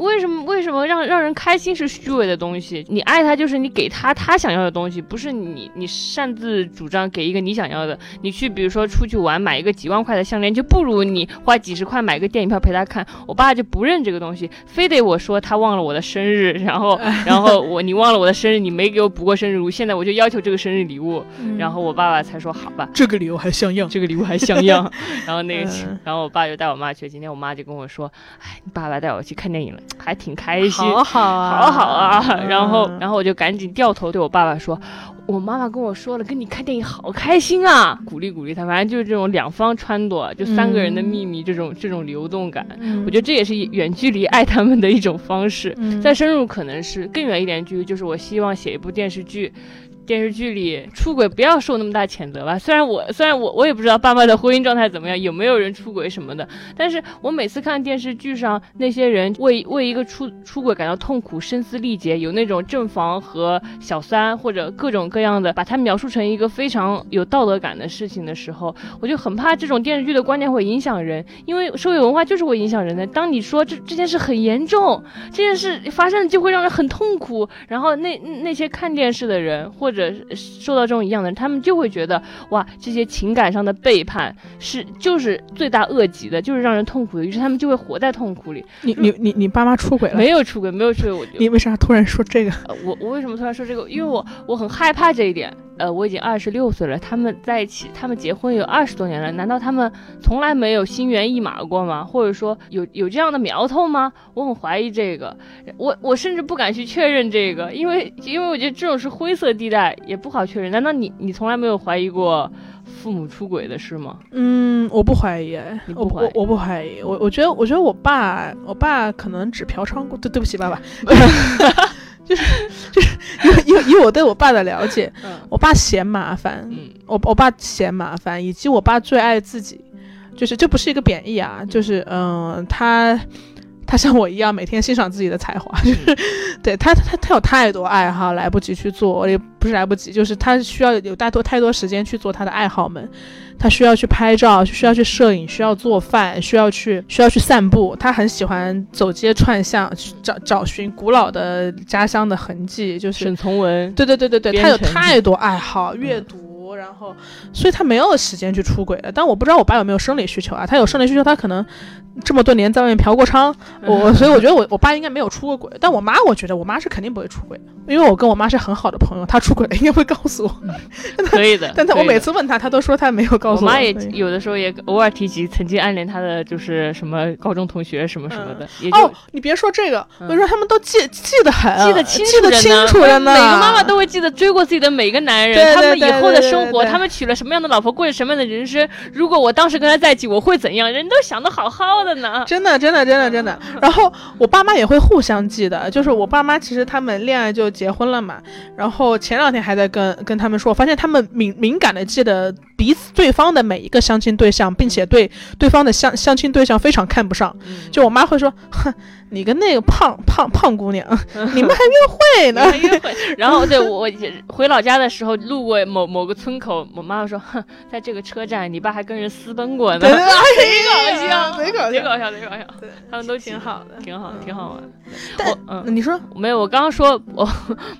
为什么？为什么让让人开心是虚伪的东西？你爱他就是你给他他想要的东西，不是你你擅自主张给一个你想要的。你去比如说出去玩买一个几万块的项链，就不如你花几十块买个电影票陪他看。我爸就不认这个东西，非得我说他忘了我的生日，然后 [laughs] 然后我你忘了我的生日，你没给我补过生日礼物，现在我就要求这个生日礼物。”然后我爸爸才说好吧，这个礼物还像样，这个礼物还像样。[laughs] 然后那个，然后我爸就带我妈去。今天我妈就跟我说，哎，你爸爸带我去看电影了，还挺开心，好好啊，好好啊。然后，然后我就赶紧掉头对我爸爸说，我妈妈跟我说了，跟你看电影好开心啊，鼓励鼓励他。反正就是这种两方撺掇，就三个人的秘密，这种这种流动感，我觉得这也是远距离爱他们的一种方式。再深入可能是更远一点距离，就是我希望写一部电视剧。电视剧里出轨不要受那么大谴责吧。虽然我虽然我我也不知道爸妈的婚姻状态怎么样，有没有人出轨什么的，但是我每次看电视剧上那些人为为一个出出轨感到痛苦、声嘶力竭，有那种正房和小三或者各种各样的，把它描述成一个非常有道德感的事情的时候，我就很怕这种电视剧的观念会影响人，因为社会文化就是会影响人的。当你说这这件事很严重，这件事发生就会让人很痛苦，然后那那些看电视的人或者。者受到这种一样的人，他们就会觉得哇，这些情感上的背叛是就是罪大恶极的，就是让人痛苦的，于是他们就会活在痛苦里。你你你你爸妈出轨了？没有出轨，没有出轨。我你为啥突然说这个？我我为什么突然说这个？因为我我很害怕这一点。呃，我已经二十六岁了，他们在一起，他们结婚有二十多年了，难道他们从来没有心猿意马过吗？或者说有有这样的苗头吗？我很怀疑这个，我我甚至不敢去确认这个，因为因为我觉得这种是灰色地带，也不好确认。难道你你从来没有怀疑过父母出轨的事吗？嗯，我不怀疑，我我我不怀疑，我我觉得我觉得我爸我爸可能只嫖娼过，对对不起爸爸。[laughs] [laughs] 就是就是以以以我对我爸的了解，我爸嫌麻烦，我我爸嫌麻烦，以及我爸最爱自己，就是这不是一个贬义啊，就是嗯，他他像我一样每天欣赏自己的才华，就是对他他他有太多爱好来不及去做，也不是来不及，就是他需要有大多太多时间去做他的爱好们。他需要去拍照，需要去摄影，需要做饭，需要去需要去散步。他很喜欢走街串巷，去找找寻古老的家乡的痕迹，就是沈从文。对对对对对，他有太多爱好，阅读，然后，所以他没有时间去出轨了。但我不知道我爸有没有生理需求啊？他有生理需求，他可能。这么多年在外面嫖过娼，我所以我觉得我我爸应该没有出过轨，但我妈我觉得我妈是肯定不会出轨的，因为我跟我妈是很好的朋友，她出轨了 [laughs] 应该会告诉我。可以的，但他我每次问他，他都说他没有告诉我。我妈也有的时候也偶尔提及曾经暗恋他的就是什么高中同学什么什么的。哦，你别说这个，我说他们都记记得很，记得清记得清楚的呢。每个妈妈都会记得追过自己的每一个男人，他们以后的生活，他们娶了什么样的老婆，过着什么样的人生。如果我当时跟他在一起，我会怎样？人都想的好好的呢，真的真。真的，真的，真的。然后我爸妈也会互相记得，就是我爸妈其实他们恋爱就结婚了嘛。然后前两天还在跟跟他们说，我发现他们敏敏感的记得彼此对方的每一个相亲对象，并且对对方的相相亲对象非常看不上。就我妈会说，哼。你跟那个胖胖胖姑娘，[laughs] 你们还约会呢？约会。[laughs] 然后对我回老家的时候，路过某某个村口，我妈妈说：“哼，在这个车站，你爸还跟人私奔过呢。[laughs] ”贼搞笑，贼搞笑，贼搞笑，贼搞笑。对，他们都挺好的，挺好，挺好玩。我嗯，你说没有？我刚刚说我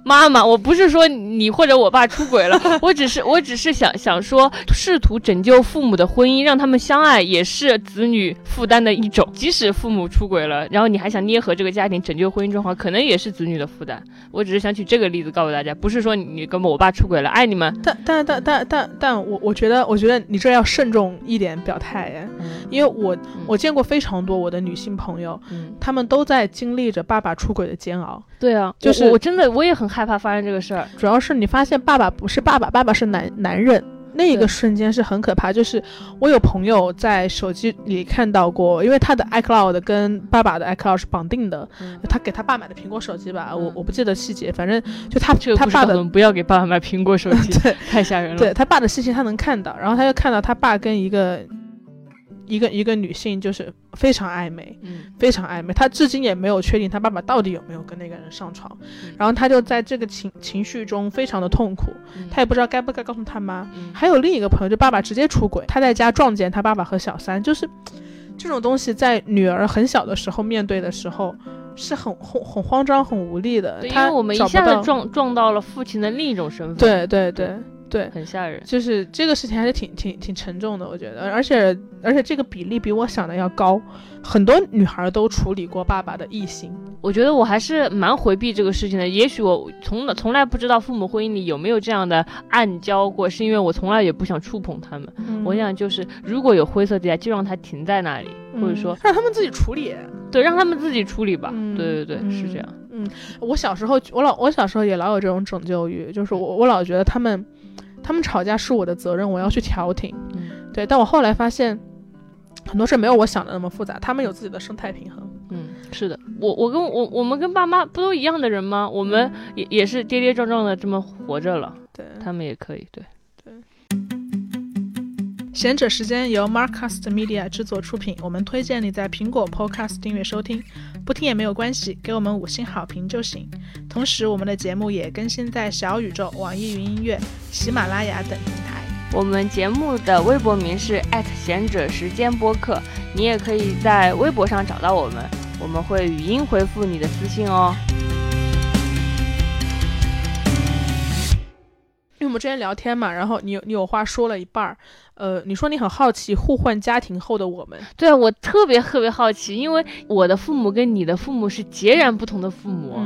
妈妈，我不是说你或者我爸出轨了，我只是我只是想想说，试图拯救父母的婚姻，让他们相爱，也是子女负担的一种。即使父母出轨了，然后你还想。捏合这个家庭，拯救婚姻状况，可能也是子女的负担。我只是想举这个例子告诉大家，不是说你跟我爸出轨了，爱你们。但但但但但但我我觉得，我觉得你这要慎重一点表态耶，因为我我见过非常多我的女性朋友，他们都在经历着爸爸出轨的煎熬。对啊，就是我真的我也很害怕发生这个事儿。主要是你发现爸爸不是爸爸，爸爸是男男人。那一个瞬间是很可怕，就是我有朋友在手机里看到过，因为他的 iCloud 跟爸爸的 iCloud 是绑定的，他给他爸买的苹果手机吧，我我不记得细节，反正就他他爸的不要给爸爸买苹果手机，[laughs] 太吓人了。对他爸的信息他能看到，然后他又看到他爸跟一个。一个一个女性就是非常暧昧，嗯，非常暧昧。她至今也没有确定她爸爸到底有没有跟那个人上床，然后她就在这个情情绪中非常的痛苦，她也不知道该不该告诉她妈。还有另一个朋友，就爸爸直接出轨，她在家撞见她爸爸和小三，就是这种东西，在女儿很小的时候面对的时候是很很很慌张、很无力的。因为我们一下子撞撞到了父亲的另一种身份。对对对。对，很吓人，就是这个事情还是挺挺挺沉重的，我觉得，而且而且这个比例比我想的要高，很多女孩都处理过爸爸的异性，我觉得我还是蛮回避这个事情的，也许我从从来不知道父母婚姻里有没有这样的暗礁过，是因为我从来也不想触碰他们，我想就是如果有灰色地带，就让它停在那里，或者说让他们自己处理，对，让他们自己处理吧，对对对，是这样，嗯，我小时候我老我小时候也老有这种拯救欲，就是我我老觉得他们。他们吵架是我的责任，我要去调停。对，但我后来发现，很多事没有我想的那么复杂。他们有自己的生态平衡。嗯。是的，我我跟我我们跟爸妈不都一样的人吗？我们也也是跌跌撞撞的这么活着了，对他们也可以，对对。贤者时间由 Marcast Media 制作出品，我们推荐你在苹果 Podcast 订阅收听，不听也没有关系，给我们五星好评就行。同时，我们的节目也更新在小宇宙、网易云音乐、喜马拉雅等平台。我们节目的微博名是贤者时间播客，你也可以在微博上找到我们，我们会语音回复你的私信哦。因为我们之前聊天嘛，然后你你有话说了一半儿。呃，你说你很好奇互换家庭后的我们？对啊，我特别特别好奇，因为我的父母跟你的父母是截然不同的父母，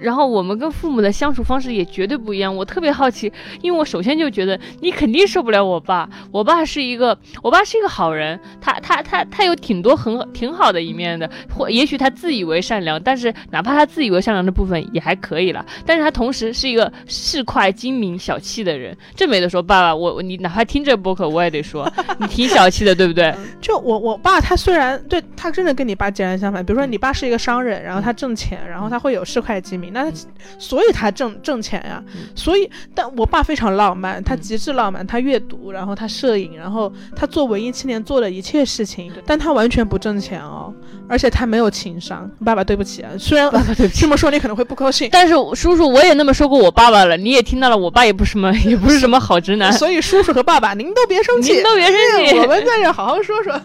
然后我们跟父母的相处方式也绝对不一样。我特别好奇，因为我首先就觉得你肯定受不了我爸。我爸是一个，我爸是一个好人，他他他他有挺多很挺好的一面的，或也许他自以为善良，但是哪怕他自以为善良的部分也还可以了。但是他同时是一个市侩、精明、小气的人，这没得说。爸爸，我你哪怕听这播客，我也。得说你挺小气的，对不对？[laughs] 就我我爸他虽然对他真的跟你爸截然相反，比如说你爸是一个商人，然后他挣钱，然后他会有市侩精明，那他所以他挣挣钱呀。所以，但我爸非常浪漫，他极致浪漫，他阅读，然后他摄影，然后他做文艺青年做的一切事情，但他完全不挣钱哦，而且他没有情商。爸爸对不起啊，虽然这么说你可能会不高兴，但是叔叔我也那么说过我爸爸了，你也听到了，我爸也不什么 [laughs] 也不是什么好直男，所以叔叔和爸爸您都别生。您都别生气，我们在这好好说说。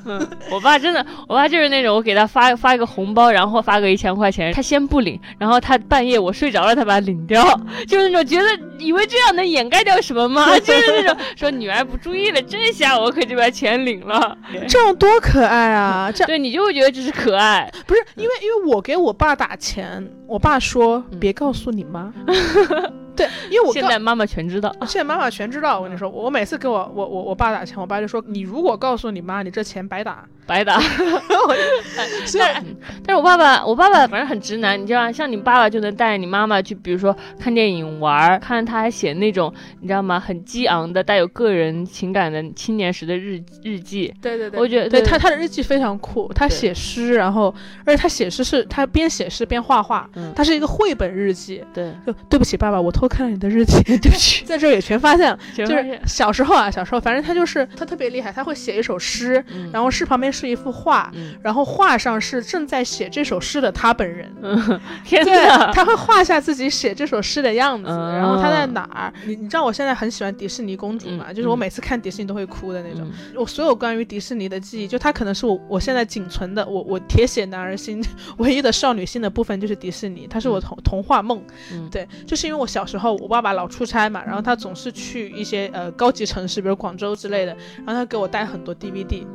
我爸真的，我爸就是那种，我给他发发一个红包，然后发个一千块钱，他先不领，然后他半夜我睡着了，他把它领掉，[laughs] 就是那种觉得以为这样能掩盖掉什么吗？[laughs] 就是那种说女儿不注意了，这下我可就把钱领了，这样多可爱啊！这对你就会觉得这是可爱，不是因为因为我给我爸打钱，我爸说别告诉你妈。[laughs] 对，因为我现在妈妈全知道，现在妈妈全知道。我跟你说，我每次给我我我我爸打钱，我爸就说：“你如果告诉你妈，你这钱白打。”白打，[laughs] 但但是我爸爸，我爸爸反正很直男，你知道吗？像你爸爸就能带着你妈妈去，比如说看电影、玩儿，看他还写那种你知道吗？很激昂的、带有个人情感的青年时的日日记。对对对，我觉得对他他的日记非常酷，他写诗，然后而且他写诗是他边写诗边画画，他是一个绘本日记。对，就对不起爸爸，我偷看了你的日记，[laughs] 对不起，[laughs] 在这也全发现了，就是小时候啊，小时候反正他就是他特别厉害，他会写一首诗，然后诗旁边。是一幅画，然后画上是正在写这首诗的他本人。[laughs] 天呐，他会画下自己写这首诗的样子，然后他在哪儿？你你知道我现在很喜欢迪士尼公主嘛？就是我每次看迪士尼都会哭的那种。我所有关于迪士尼的记忆，就它可能是我我现在仅存的我我铁血男儿心 [laughs] 唯一的少女心的部分，就是迪士尼，它是我童童话梦。对，就是因为我小时候我爸爸老出差嘛，然后他总是去一些呃高级城市，比如广州之类的，然后他给我带很多 DVD，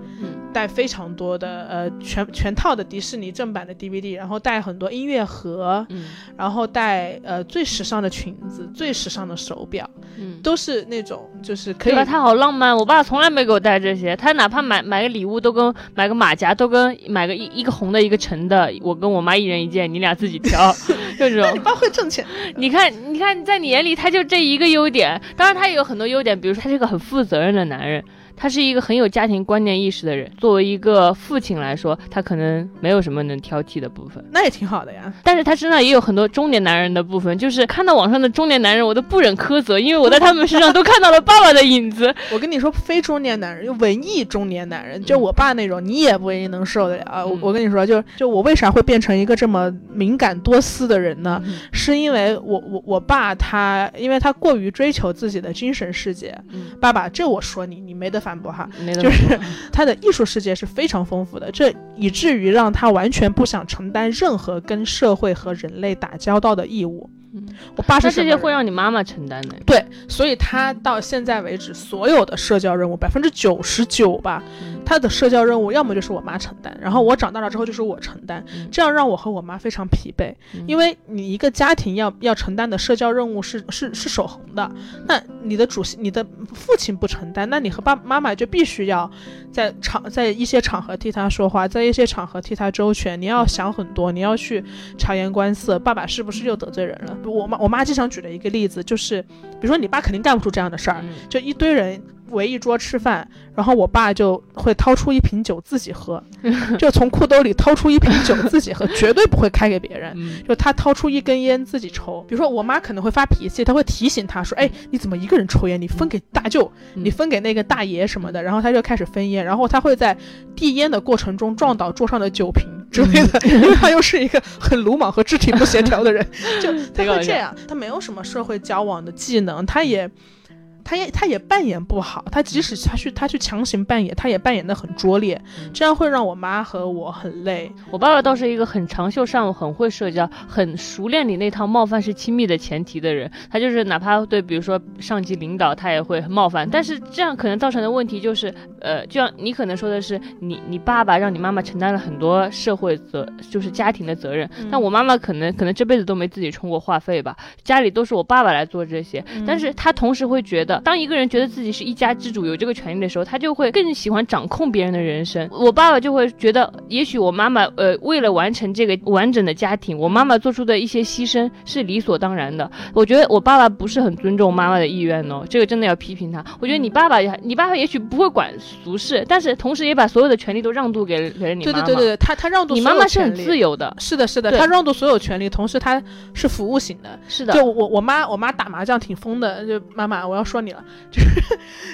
带非。非常多的呃全全套的迪士尼正版的 DVD，然后带很多音乐盒，嗯，然后带呃最时尚的裙子、最时尚的手表，嗯，都是那种就是可以。他好浪漫，我爸从来没给我带这些，他哪怕买买个礼物都跟买个马甲都跟买个一一个红的一个橙的，我跟我妈一人一件，你俩自己挑，[laughs] 就这种。你爸会挣钱，你看你看在你眼里他就这一个优点，当然他也有很多优点，比如说他是一个很负责任的男人。他是一个很有家庭观念意识的人。作为一个父亲来说，他可能没有什么能挑剔的部分，那也挺好的呀。但是他身上也有很多中年男人的部分，就是看到网上的中年男人，我都不忍苛责，因为我在他们身上都看到了爸爸的影子。[laughs] 我跟你说，非中年男人，就文艺中年男人，就我爸那种，你也不一定能受得了。我我跟你说，就就我为啥会变成一个这么敏感多思的人呢？是因为我我我爸他，因为他过于追求自己的精神世界。爸爸，这我说你，你没得反驳哈，就是 [laughs] 他的艺术世界是非常丰富的，这以至于让他完全不想承担任何跟社会和人类打交道的义务。我爸是这些会让你妈妈承担的，对，所以他到现在为止所有的社交任务百分之九十九吧，他的社交任务要么就是我妈承担，然后我长大了之后就是我承担，这样让我和我妈非常疲惫，因为你一个家庭要要承担的社交任务是是是守恒的，那你的主席你的父亲不承担，那你和爸妈妈就必须要在场在一些场合替他说话，在一些场合替他周全，你要想很多，你要去察言观色，爸爸是不是又得罪人了？我妈我妈经常举的一个例子就是，比如说你爸肯定干不出这样的事儿，就一堆人围一桌吃饭，然后我爸就会掏出一瓶酒自己喝，[laughs] 就从裤兜里掏出一瓶酒自己喝，绝对不会开给别人。就他掏出一根烟自己抽。比如说我妈可能会发脾气，他会提醒他说：“哎，你怎么一个人抽烟？你分给大舅，你分给那个大爷什么的。”然后他就开始分烟，然后他会在递烟的过程中撞倒桌上的酒瓶之类的，因为 [laughs] 他又是一个很鲁莽和肢体不协调的人，[laughs] 就他会这样。他没有什么社会交往的技能，他也。他也他也扮演不好，他即使他去他去强行扮演，他也扮演的很拙劣，这样会让我妈和我很累。我爸爸倒是一个很长袖善舞、很会社交、很熟练你那套冒犯是亲密的前提的人。他就是哪怕对比如说上级领导，他也会冒犯。但是这样可能造成的问题就是，呃，就像你可能说的是，你你爸爸让你妈妈承担了很多社会责，就是家庭的责任。但我妈妈可能可能这辈子都没自己充过话费吧，家里都是我爸爸来做这些。但是他同时会觉得。当一个人觉得自己是一家之主，有这个权利的时候，他就会更喜欢掌控别人的人生。我爸爸就会觉得，也许我妈妈，呃，为了完成这个完整的家庭，我妈妈做出的一些牺牲是理所当然的。我觉得我爸爸不是很尊重妈妈的意愿哦，这个真的要批评他。我觉得你爸爸也，你爸爸也许不会管俗事，但是同时也把所有的权利都让渡给给了你妈妈。对对对对，他他让渡你妈妈是很自由的，是的，是的，他让渡所有权利，同时他是服务型的。是的，就我我妈我妈打麻将挺疯的，就妈妈我要说。你了，[laughs] 就是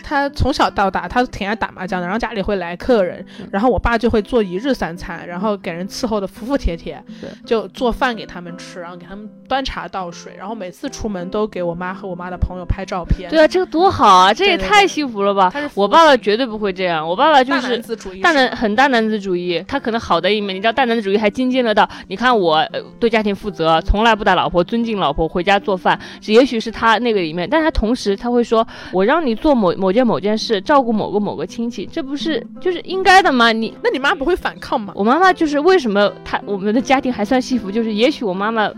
他从小到大，他挺爱打麻将的。然后家里会来客人，然后我爸就会做一日三餐，然后给人伺候的服服帖帖，就做饭给他们吃，然后给他们端茶倒水，然后每次出门都给我妈和我妈的朋友拍照片。对啊，这个多好啊，这也太幸福了吧！我爸爸绝对不会这样，我爸爸就是大男子主义，大男很大男子主义。他可能好的一面，你知道，大男子主义还精进了到，你看我对家庭负责，从来不打老婆，尊敬老婆，回家做饭，也许是他那个里面，但他同时他会说。我让你做某某件某件事，照顾某个某个亲戚，这不是就是应该的吗？你那你妈不会反抗吗？我妈妈就是为什么她我们的家庭还算幸福，就是也许我妈妈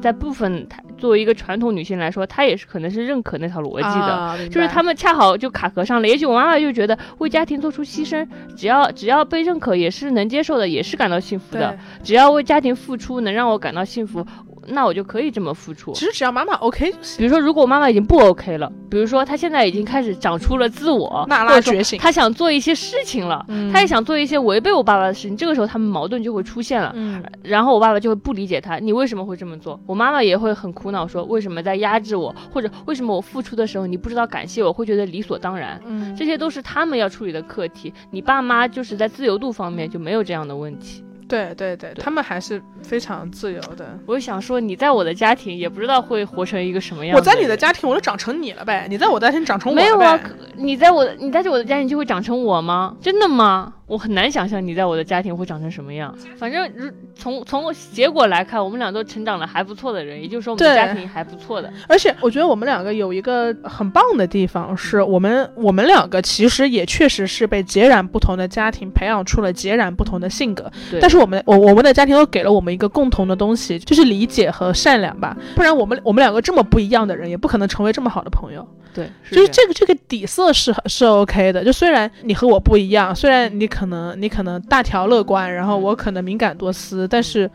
在部分她作为一个传统女性来说，她也是可能是认可那套逻辑的，就是他们恰好就卡壳上了。也许我妈妈就觉得为家庭做出牺牲，只要只要被认可也是能接受的，也是感到幸福的。只要为家庭付出能让我感到幸福。那我就可以这么付出。其实只要妈妈 OK，比如说，如果我妈妈已经不 OK 了，比如说她现在已经开始长出了自我，娜拉觉醒，她想做一些事情了，她也想做一些违背我爸爸的事情，这个时候他们矛盾就会出现了。嗯，然后我爸爸就会不理解他，你为什么会这么做？我妈妈也会很苦恼，说为什么在压制我，或者为什么我付出的时候你不知道感谢我，会觉得理所当然。嗯，这些都是他们要处理的课题。你爸妈就是在自由度方面就没有这样的问题。对对对，他们还是非常自由的。我想说，你在我的家庭也不知道会活成一个什么样。我在你的家庭，我就长成你了呗；你在我的家庭长成我没有啊？你在我，你在我的家庭就会长成我吗？真的吗？我很难想象你在我的家庭会长成什么样。反正从从结果来看，我们俩都成长的还不错的人，也就是说我们家庭还不错的。而且我觉得我们两个有一个很棒的地方，是我们我们两个其实也确实是被截然不同的家庭培养出了截然不同的性格。但是我们我我们的家庭都给了我们一个共同的东西，就是理解和善良吧。不然我们我们两个这么不一样的人，也不可能成为这么好的朋友。对，就是这个这个底色是是 OK 的。就虽然你和我不一样，虽然你可能你可能大条乐观，然后我可能敏感多思，但是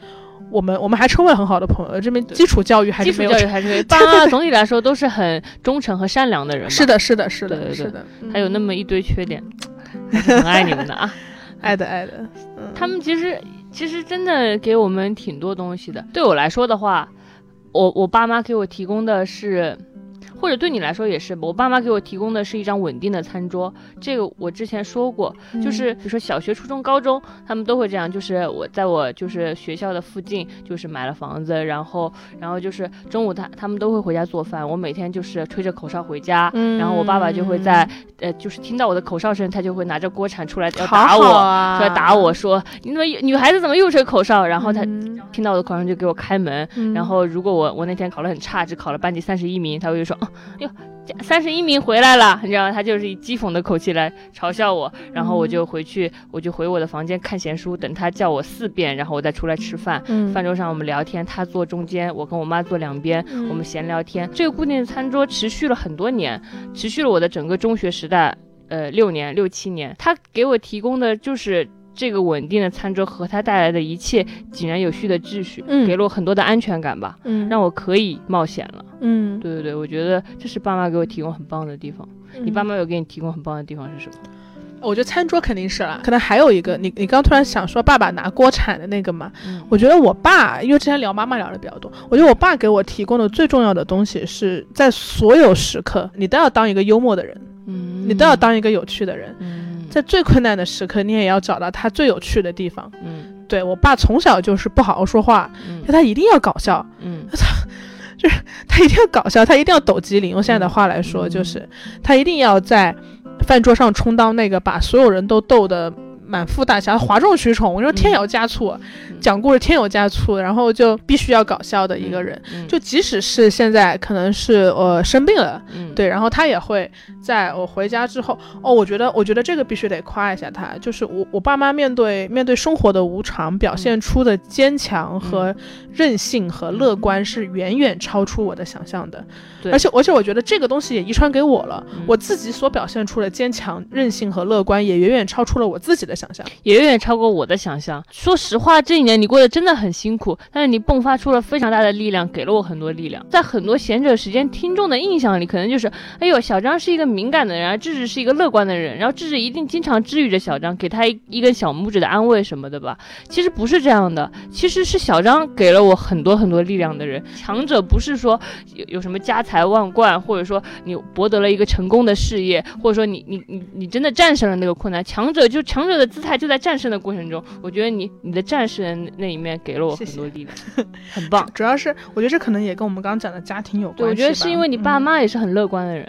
我们我们还成为很好的朋友。这边基础教育还是没有，基础教育 [laughs] 还是爸妈总体来说都是很忠诚和善良的人。是的，是的，是的，是的。还有那么一堆缺点，[laughs] 很爱你们的啊，爱的爱的。他们其实其实真的给我们挺多东西的。对我来说的话，我我爸妈给我提供的是。或者对你来说也是，我爸妈给我提供的是一张稳定的餐桌，这个我之前说过，就是比如说小学、初中、高中，他们都会这样，就是我在我就是学校的附近，就是买了房子，然后然后就是中午他他们都会回家做饭，我每天就是吹着口哨回家，然后我爸爸就会在呃就是听到我的口哨声，他就会拿着锅铲出来要打我，出来打我说你怎么女孩子怎么又吹口哨，然后他听到我的口哨就给我开门，然后如果我我那天考得很差，只考了班级三十一名，他会说。哟，三十一名回来了，你知道吗？他就是以讥讽的口气来嘲笑我，然后我就回去，我就回我的房间看闲书，等他叫我四遍，然后我再出来吃饭。饭桌上我们聊天，他坐中间，我跟我妈坐两边，我们闲聊天。这个固定的餐桌持续了很多年，持续了我的整个中学时代，呃，六年六七年。他给我提供的就是。这个稳定的餐桌和它带来的一切井然有序的秩序，嗯，给了我很多的安全感吧，嗯，让我可以冒险了，嗯，对对对，我觉得这是爸妈给我提供很棒的地方。你爸妈有给你提供很棒的地方是什么？我觉得餐桌肯定是了，可能还有一个，你你刚突然想说爸爸拿锅铲的那个嘛，我觉得我爸，因为之前聊妈妈聊的比较多，我觉得我爸给我提供的最重要的东西是在所有时刻，你都要当一个幽默的人，嗯，你都要当一个有趣的人，嗯，在最困难的时刻，你也要找到他最有趣的地方，嗯，对我爸从小就是不好好说话，嗯，他一定要搞笑，嗯，他 [laughs] 就是他一定要搞笑，他一定要抖机灵，用现在的话来说，就是他一定要在。饭桌上充当那个把所有人都逗得满腹大侠、哗众取宠，我说添油加醋，讲故事添油加醋，然后就必须要搞笑的一个人。就即使是现在可能是呃生病了，对，然后他也会在我回家之后，哦，我觉得我觉得这个必须得夸一下他，就是我我爸妈面对面对生活的无常表现出的坚强和韧性和乐观是远远超出我的想象的。而且，而且，我觉得这个东西也遗传给我了。我自己所表现出的坚强、韧性和乐观，也远远超出了我自己的想象，也远远超过我的想象。说实话，这一年你过得真的很辛苦，但是你迸发出了非常大的力量，给了我很多力量。在很多闲者时间听众的印象里，可能就是，哎呦，小张是一个敏感的人，然后智智是一个乐观的人，然后智智一定经常治愈着小张，给他一一根小拇指的安慰什么的吧。其实不是这样的，其实是小张给了我很多很多力量的人。强者不是说有有什么家财万贯，或者说你博得了一个成功的事业，或者说你你你你真的战胜了那个困难。强者就强者的姿态就在战胜的过程中。我觉得你你的战士的那一面给了我很多力量，[laughs] 很棒。主要是我觉得这可能也跟我们刚刚讲的家庭有关。我觉得是因为你爸妈也是很乐观的人，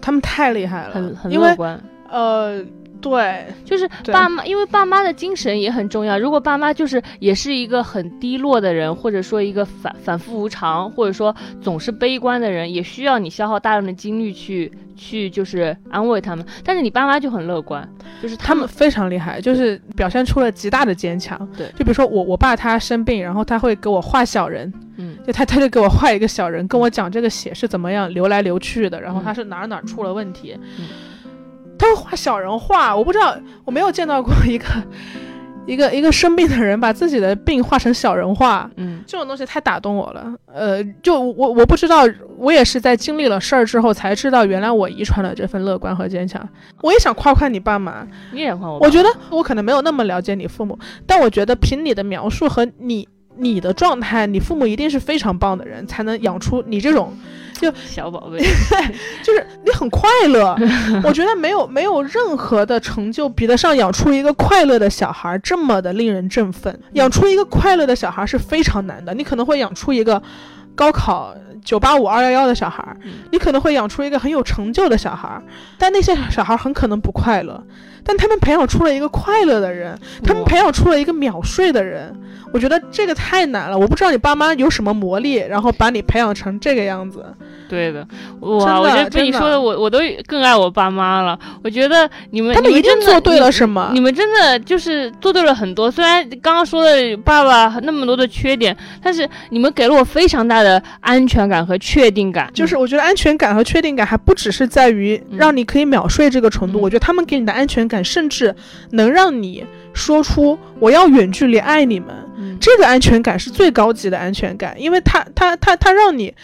他们太厉害了，很很乐观。呃。对，就是爸妈，因为爸妈的精神也很重要。如果爸妈就是也是一个很低落的人，或者说一个反反复无常，或者说总是悲观的人，也需要你消耗大量的精力去去就是安慰他们。但是你爸妈就很乐观，就是他们非常厉害，就是表现出了极大的坚强。对，就比如说我我爸他生病，然后他会给我画小人，嗯，就他他就给我画一个小人，跟我讲这个血是怎么样流来流去的，然后他是哪哪出了问题。他会画小人画，我不知道，我没有见到过一个 [laughs] 一个一个生病的人把自己的病画成小人画。嗯，这种东西太打动我了。呃，就我我不知道，我也是在经历了事儿之后才知道，原来我遗传了这份乐观和坚强。我也想夸夸你爸妈，你也夸我。我觉得我可能没有那么了解你父母，但我觉得凭你的描述和你你的状态，你父母一定是非常棒的人，才能养出你这种。[laughs] 就小宝贝，[laughs] 就是你很快乐。[laughs] 我觉得没有没有任何的成就比得上养出一个快乐的小孩这么的令人振奋。养出一个快乐的小孩是非常难的。你可能会养出一个高考九八五二幺幺的小孩，你可能会养出一个很有成就的小孩，但那些小孩很可能不快乐。但他们培养出了一个快乐的人，他们培养出了一个秒睡的人。我觉得这个太难了，我不知道你爸妈有什么魔力，然后把你培养成这个样子。对的，哇，我觉得被你说的，我我都更爱我爸妈了。我觉得你们他们一定做对了什么？你们真的就是做对了很多。虽然刚刚说的爸爸那么多的缺点，但是你们给了我非常大的安全感和确定感。就是我觉得安全感和确定感还不只是在于让你可以秒睡这个程度，我觉得他们给你的安全感甚至能让你说出我要远距离爱你们。这个安全感是最高级的安全感，因为他他他他让你，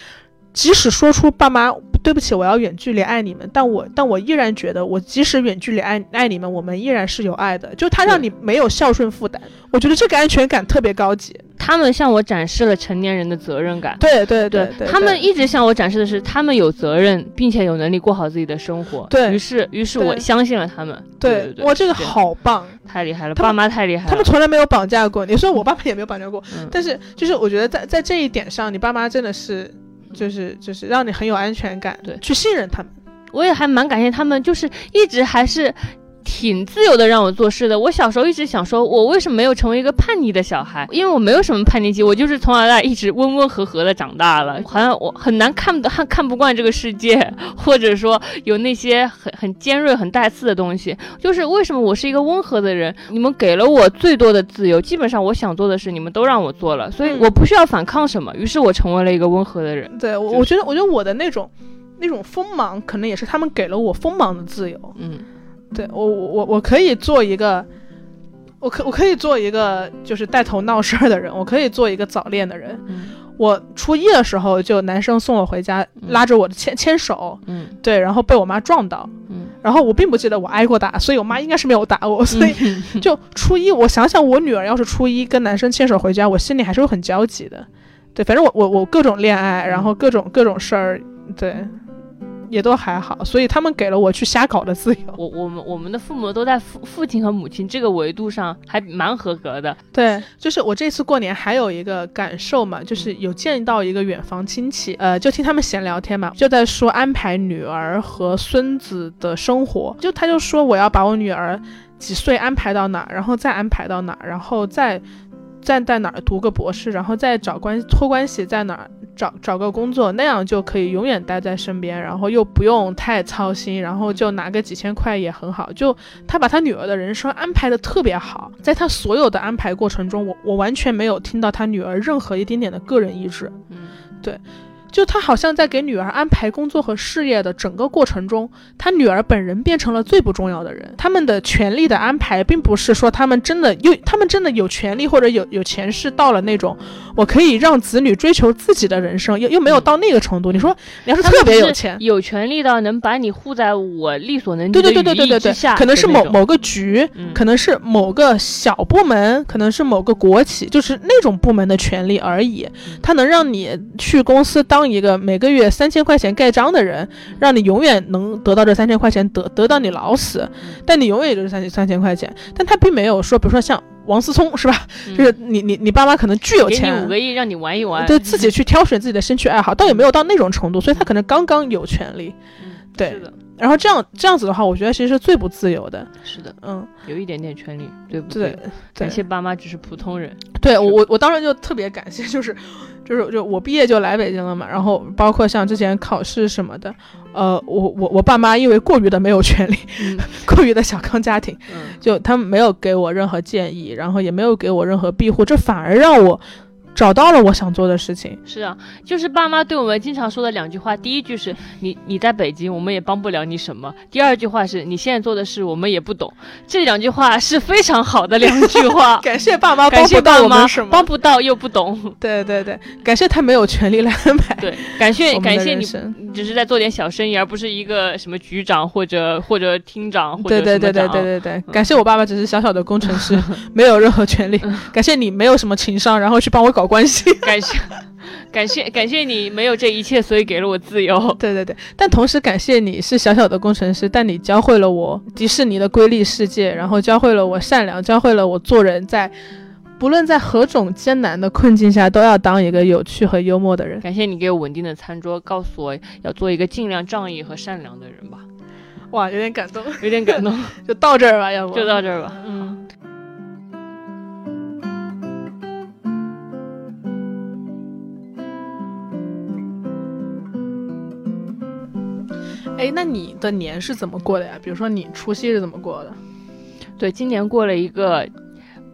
即使说出爸妈对不起，我要远距离爱你们，但我但我依然觉得，我即使远距离爱爱你们，我们依然是有爱的。就他让你没有孝顺负担，我觉得这个安全感特别高级。他们向我展示了成年人的责任感。对对对对，他们一直向我展示的是他们有责任，并且有能力过好自己的生活。对于是，于是我相信了他们。对对，哇，这个好棒，太厉害了，爸妈太厉害了。他们从来没有绑架过你，说我爸爸也没有绑架过，但是就是我觉得在在这一点上，你爸妈真的是就是就是让你很有安全感，对，去信任他们。我也还蛮感谢他们，就是一直还是。挺自由的让我做事的。我小时候一直想说，我为什么没有成为一个叛逆的小孩？因为我没有什么叛逆期，我就是从小到大一直温温和和的长大了。好像我很难看不看看不惯这个世界，或者说有那些很很尖锐、很带刺的东西。就是为什么我是一个温和的人？你们给了我最多的自由，基本上我想做的事，你们都让我做了，所以我不需要反抗什么。于是我成为了一个温和的人。对，我我觉得，我觉得我的那种那种锋芒，可能也是他们给了我锋芒的自由。嗯。对我我我我可以做一个，我可我可以做一个就是带头闹事儿的人，我可以做一个早恋的人，我初一的时候就男生送我回家，拉着我的牵牵手，嗯，对，然后被我妈撞到，嗯，然后我并不记得我挨过打，所以我妈应该是没有打我，所以就初一，我想想我女儿要是初一跟男生牵手回家，我心里还是会很焦急的，对，反正我我我各种恋爱，然后各种各种事儿，对。也都还好，所以他们给了我去瞎搞的自由。我我们我们的父母都在父父亲和母亲这个维度上还蛮合格的。对，就是我这次过年还有一个感受嘛，就是有见到一个远房亲戚，呃，就听他们闲聊天嘛，就在说安排女儿和孙子的生活。就他就说我要把我女儿几岁安排到哪，然后再安排到哪，然后再站在哪儿读个博士，然后再找关托关系在哪儿。找找个工作，那样就可以永远待在身边，然后又不用太操心，然后就拿个几千块也很好。就他把他女儿的人生安排的特别好，在他所有的安排过程中，我我完全没有听到他女儿任何一点点的个人意志。嗯，对。就他好像在给女儿安排工作和事业的整个过程中，他女儿本人变成了最不重要的人。他们的权利的安排，并不是说他们真的有，他们真的有权利或者有有钱势到了那种，我可以让子女追求自己的人生，又又没有到那个程度。你说你要是特别有钱，有权利到能把你护在我力所能及的羽翼之下，可能是某某个局，可能是某个小部门，可能是某个国企，就是那种部门的权利而已。他能让你去公司当。当一个每个月三千块钱盖章的人，让你永远能得到这三千块钱，得得到你老死，但你永远就是三千三千块钱。但他并没有说，比如说像王思聪是吧？就是你你你爸妈可能巨有钱，给你五个亿让你玩一玩，对自己去挑选自己的兴趣爱好，倒也没有到那种程度，所以他可能刚刚有权利。对。然后这样这样子的话，我觉得其实是最不自由的。是的，嗯，有一点点权利，对不对？对感谢爸妈只是普通人。对我我我当时就特别感谢，就是就是就我毕业就来北京了嘛，然后包括像之前考试什么的，呃，我我我爸妈因为过于的没有权利，[laughs] 过于的小康家庭，就他们没有给我任何建议，然后也没有给我任何庇护，这反而让我。找到了我想做的事情，是啊，就是爸妈对我们经常说的两句话。第一句是你你在北京，我们也帮不了你什么。第二句话是你现在做的事，我们也不懂。这两句话是非常好的两句话。[laughs] 感谢爸妈帮不到我们什么，帮不到又不懂。对对对，感谢他没有权利来安排。对，感谢感谢你，只是在做点小生意，而不是一个什么局长或者或者厅长或者对对对对对对对，感谢我爸爸只是小小的工程师，[laughs] 没有任何权利。感谢你没有什么情商，然后去帮我搞。关系，[laughs] 感谢，感谢，感谢你没有这一切，所以给了我自由。对对对，但同时感谢你是小小的工程师，但你教会了我迪士尼的瑰丽世界，然后教会了我善良，教会了我做人，在不论在何种艰难的困境下，都要当一个有趣和幽默的人。感谢你给我稳定的餐桌，告诉我要做一个尽量仗义和善良的人吧。哇，有点感动，有点感动，[laughs] 就到这儿吧，要不就到这儿吧，嗯。哎，那你的年是怎么过的呀？比如说你除夕是怎么过的？对，今年过了一个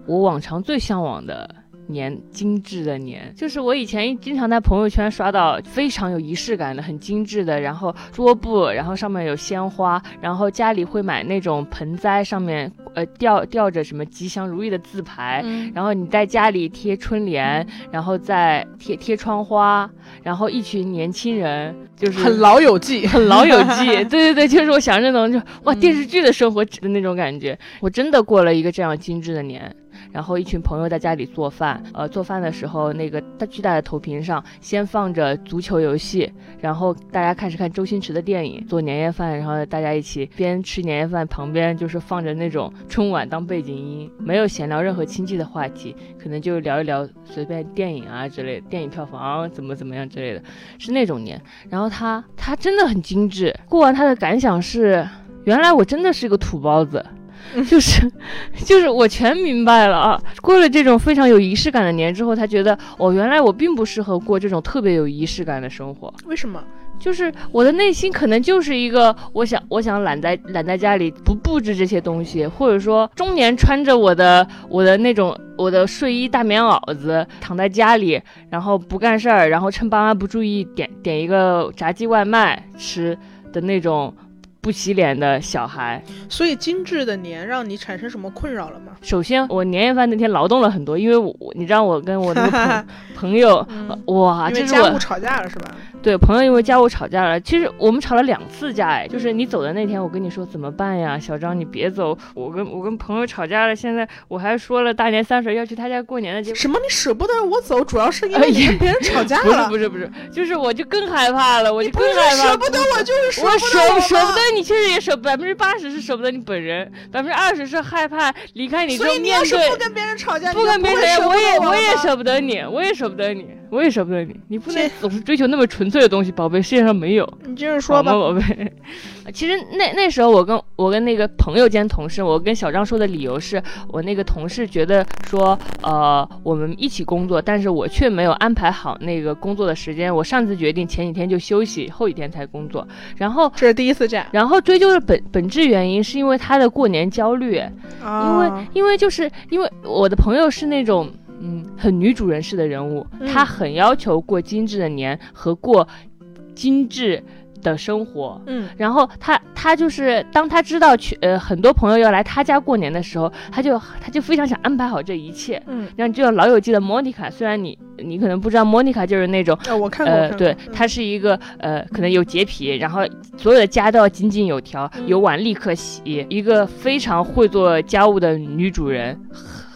我往常最向往的。年精致的年，就是我以前经常在朋友圈刷到非常有仪式感的、很精致的，然后桌布，然后上面有鲜花，然后家里会买那种盆栽，上面呃吊吊着什么吉祥如意的字牌，然后你在家里贴春联，然后再贴贴窗花，然后一群年轻人就是很老友记，很老友记，[laughs] 对对对，就是我想那种就哇电视剧的生活的那种感觉，我真的过了一个这样精致的年。然后一群朋友在家里做饭，呃，做饭的时候，那个大巨大的投屏上先放着足球游戏，然后大家开始看周星驰的电影，做年夜饭，然后大家一起边吃年夜饭，旁边就是放着那种春晚当背景音，没有闲聊任何亲戚的话题，可能就聊一聊随便电影啊之类，电影票房怎么怎么样之类的，是那种年。然后他他真的很精致，过完他的感想是，原来我真的是个土包子。[laughs] 就是，就是我全明白了啊！过了这种非常有仪式感的年之后，他觉得哦，原来我并不适合过这种特别有仪式感的生活。为什么？就是我的内心可能就是一个，我想，我想懒在懒在家里不布置这些东西，或者说中年穿着我的我的那种我的睡衣大棉袄子躺在家里，然后不干事儿，然后趁爸妈不注意点点一个炸鸡外卖吃的那种。不洗脸的小孩。所以精致的年让你产生什么困扰了吗？首先，我年夜饭那天劳动了很多，因为我你知道我跟我那个朋 [laughs] 朋友，哇，这是家务吵架了是吧？对，朋友因为家务吵架了。其实我们吵了两次架，哎，就是你走的那天，我跟你说怎么办呀，小张你别走，我跟我跟朋友吵架了，现在我还说了大年三十要去他家过年的，结果什么？你舍不得我走，主要是因为你跟别人吵架了？[laughs] 不是不是不是，就是我就更害怕了，我就更害怕。舍不得我就是舍不得你，确实也舍百分之八十是舍不得你本人，百分之二十是害怕离开你。所以你要是不跟别人吵架，不跟别人吵架，我也我也舍不得你，我也舍不得你，我也舍不得你。你不能总是追求那么纯粹的东西，宝贝，世界上没有。你接着说吧，宝贝。[laughs] 其实那那时候我跟我跟那个朋友兼同事，我跟小张说的理由是我那个同事觉得说，呃，我们一起工作，但是我却没有安排好那个工作的时间，我擅自决定前几天就休息，后几天才工作。然后这是第一次这样。然后追究的本本质原因是因为他的过年焦虑，因为因为就是因为我的朋友是那种嗯。很女主人式的人物，她很要求过精致的年和过精致。的生活，嗯，然后他他就是当他知道去呃很多朋友要来他家过年的时候，他就他就非常想安排好这一切，嗯，然后就像老友记的莫妮卡，虽然你你可能不知道，莫妮卡就是那种，我看过，呃，对，她是一个呃可能有洁癖，然后所有的家都要井井有条，有碗立刻洗，一个非常会做家务的女主人。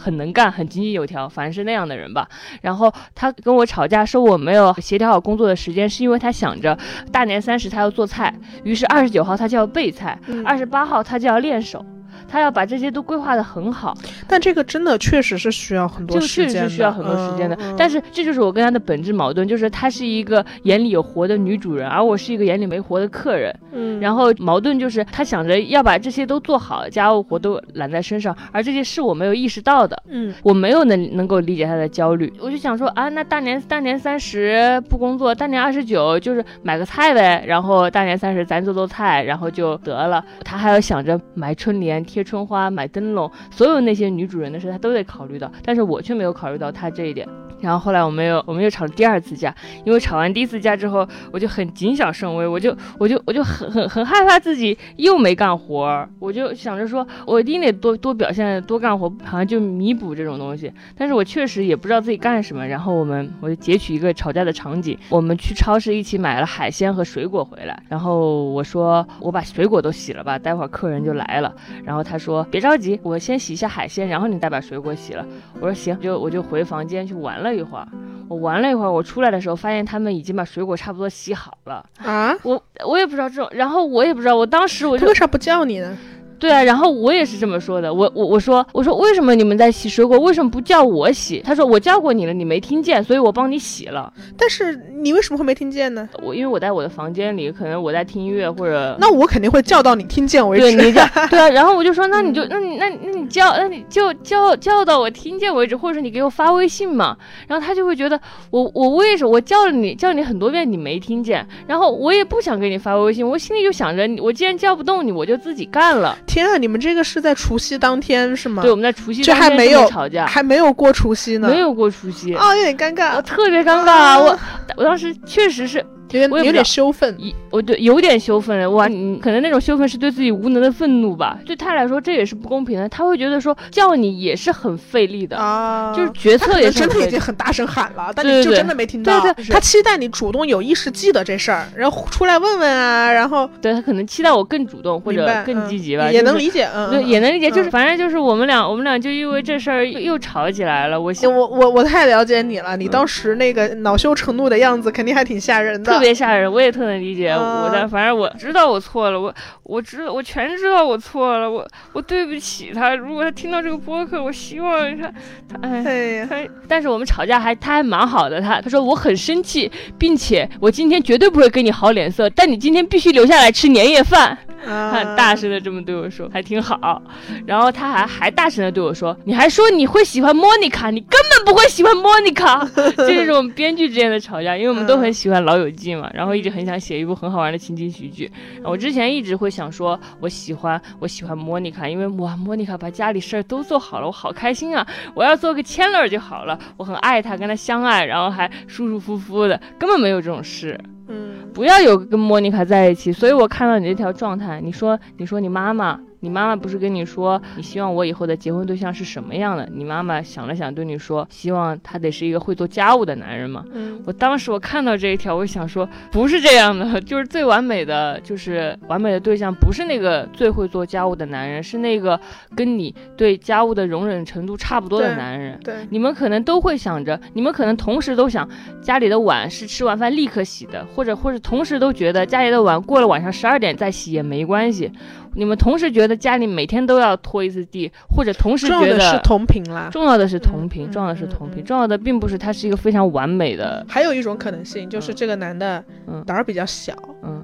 很能干，很井井有条，反正是那样的人吧。然后他跟我吵架，说我没有协调好工作的时间，是因为他想着大年三十他要做菜，于是二十九号他就要备菜，二十八号他就要练手。他要把这些都规划的很好，但这个真的确实是需要很多时间，确实是需要很多时间的。但是这就是我跟他的本质矛盾，就是他是一个眼里有活的女主人，而我是一个眼里没活的客人。嗯，然后矛盾就是他想着要把这些都做好，家务活都揽在身上，而这些是我没有意识到的。嗯，我没有能能够理解他的焦虑。我就想说啊，那大年大年三十不工作，大年二十九就是买个菜呗，然后大年三十咱做做菜，然后就得了。他还要想着买春联。贴春花、买灯笼，所有那些女主人的事，他都得考虑到，但是我却没有考虑到他这一点。然后后来我们又我们又吵了第二次架，因为吵完第一次架之后，我就很谨小慎微，我就我就我就很很很害怕自己又没干活，我就想着说我一定得多多表现多干活，好像就弥补这种东西。但是我确实也不知道自己干什么。然后我们我就截取一个吵架的场景，我们去超市一起买了海鲜和水果回来，然后我说我把水果都洗了吧，待会儿客人就来了。然后说别着急，我先洗一下海鲜，然后你再把水果洗了。我说行，就我就回房间去玩了。了一会儿，我玩了一会儿，我出来的时候发现他们已经把水果差不多洗好了啊！我我也不知道这种，然后我也不知道，我当时我就为啥不叫你呢？对啊，然后我也是这么说的。我我我说我说为什么你们在洗水果，为什么不叫我洗？他说我叫过你了，你没听见，所以我帮你洗了。但是你为什么会没听见呢？我因为我在我的房间里，可能我在听音乐或者……那我肯定会叫到你听见为止。对，你叫 [laughs] 对啊。然后我就说，那你就那你那那你叫那你就叫叫到我听见为止，或者你给我发微信嘛。然后他就会觉得我我为什么我叫了你叫你很多遍你没听见？然后我也不想给你发微信，我心里就想着我既然叫不动你，我就自己干了。天啊，你们这个。是在除夕当天是吗？对，我们在除夕这还没有吵架，还没有过除夕呢，没有过除夕啊，有点尴尬，我特别尴尬，我我当时确实是。有点有点羞愤，我对有点羞愤。哇，你可能那种羞愤是对自己无能的愤怒吧？对他来说这也是不公平的，他会觉得说叫你也是很费力的。啊，就是决策也是真的已经很大声喊了，但你就真的没听到。对对，他期待你主动有意识记得这事儿，然后出来问问啊，然后对他可能期待我更主动或者更积极吧，也能理解，嗯，对，也能理解，就是反正就是我们俩我们俩就因为这事儿又吵起来了。我我我我太了解你了，你当时那个恼羞成怒的样子肯定还挺吓人的，特别吓人，我也特。能理解我但，反正我知道我错了，我我知我全知道我错了，我我对不起他。如果他听到这个播客，我希望他他哎，他但是我们吵架还他还蛮好的，他他说我很生气，并且我今天绝对不会给你好脸色，但你今天必须留下来吃年夜饭。他很 [laughs] 大声的这么对我说，还挺好。然后他还还大声的对我说，你还说你会喜欢莫妮卡，你根本不会喜欢莫妮卡。这 [laughs] 就是我们编剧之间的吵架，因为我们都很喜欢《老友记》嘛，然后一直很想。想写一部很好玩的情景喜剧，我之前一直会想说，我喜欢我喜欢莫妮卡，因为哇，莫妮卡把家里事儿都做好了，我好开心啊！我要做个 Chandler 就好了，我很爱他，跟他相爱，然后还舒舒服服的，根本没有这种事。嗯，不要有跟莫妮卡在一起。所以我看到你这条状态，你说，你说你妈妈。你妈妈不是跟你说，你希望我以后的结婚对象是什么样的？你妈妈想了想，对你说，希望他得是一个会做家务的男人嘛。嗯，我当时我看到这一条，我想说，不是这样的，[laughs] 就是最完美的，就是完美的对象，不是那个最会做家务的男人，是那个跟你对家务的容忍程度差不多的男人。对，你们可能都会想着，你们可能同时都想，家里的碗是吃完饭立刻洗的，或者或者同时都觉得家里的碗过了晚上十二点再洗也没关系。你们同时觉得家里每天都要拖一次地，或者同时觉得是同频啦，重要的是同频，重要的是同频，重要的并不是他是一个非常完美的。还有一种可能性就是这个男的胆儿比较小，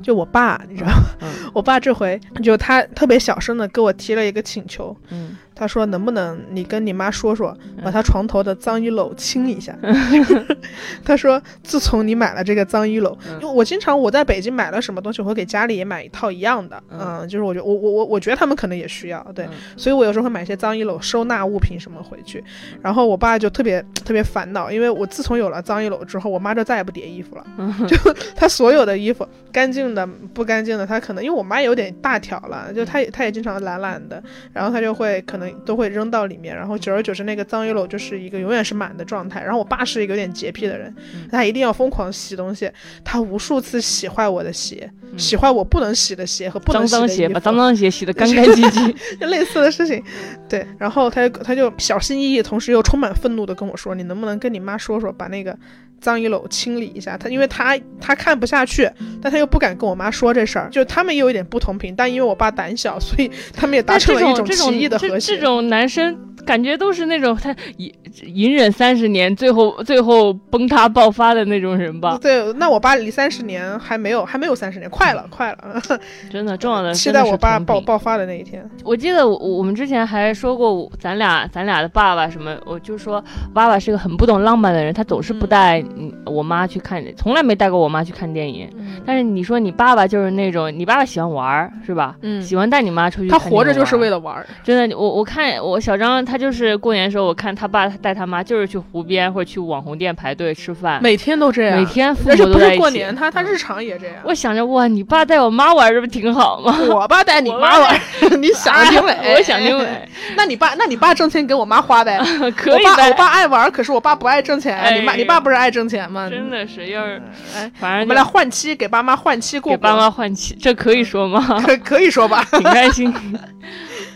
就我爸，你知道吗？[laughs] 我爸这回就他特别小声的给我提了一个请求，嗯。他说：“能不能你跟你妈说说，把她床头的脏衣篓清一下？” [laughs] [laughs] 他说：“自从你买了这个脏衣篓，因为我经常我在北京买了什么东西，我会给家里也买一套一样的。嗯，就是我觉得我我我我觉得他们可能也需要，对，所以我有时候会买一些脏衣篓收纳物品什么回去。然后我爸就特别特别烦恼，因为我自从有了脏衣篓之后，我妈就再也不叠衣服了，就她所有的衣服，干净的不干净的，她可能因为我妈有点大条了，就她也她也经常懒懒的，然后她就会可能。”都会扔到里面，然后久而久之，那个脏衣篓就是一个永远是满的状态。然后我爸是一个有点洁癖的人，他一定要疯狂洗东西，他无数次洗坏我的鞋，洗坏我不能洗的鞋和不能洗的鞋，把脏脏鞋洗得 [laughs] 干干净净，[laughs] 类似的事情。对，然后他就他就小心翼翼，同时又充满愤怒的跟我说：“你能不能跟你妈说说，把那个。”脏衣篓清理一下，他因为他他看不下去，但他又不敢跟我妈说这事儿，就他们也有一点不同频，但因为我爸胆小，所以他们也达成了一种奇异的和谐。这种男生。感觉都是那种他隐隐忍三十年，最后最后崩塌爆发的那种人吧？对，那我爸离三十年还没有，还没有三十年，快了，快了，[laughs] 真的重要的。[laughs] 期待我爸爆爆发的那一天。我记得我我们之前还说过，咱俩咱俩的爸爸什么，我就说爸爸是个很不懂浪漫的人，他总是不带我妈去看，从来没带过我妈去看电影。但是你说你爸爸就是那种，你爸爸喜欢玩儿是吧？嗯，喜欢带你妈出去。他活着就是为了玩儿。真的，我我看我小张他。就是过年的时候，我看他爸带他妈就是去湖边或者去网红店排队吃饭，每天都这样，每天父母都在一起。过年，他他日常也这样。我想着哇，你爸带我妈玩，这不挺好吗？我爸带你妈玩，[laughs] 你想挺美，[laughs] 我想挺美。[laughs] 那你爸，那你爸挣钱给我妈花呗？可以。我爸爱玩，可是我爸不爱挣钱。你妈，你爸不是爱挣钱嘛？真的是，要是哎，反正我们来换妻，给爸妈换妻过。给爸妈换妻，这可以说吗？可可以说吧，挺开心。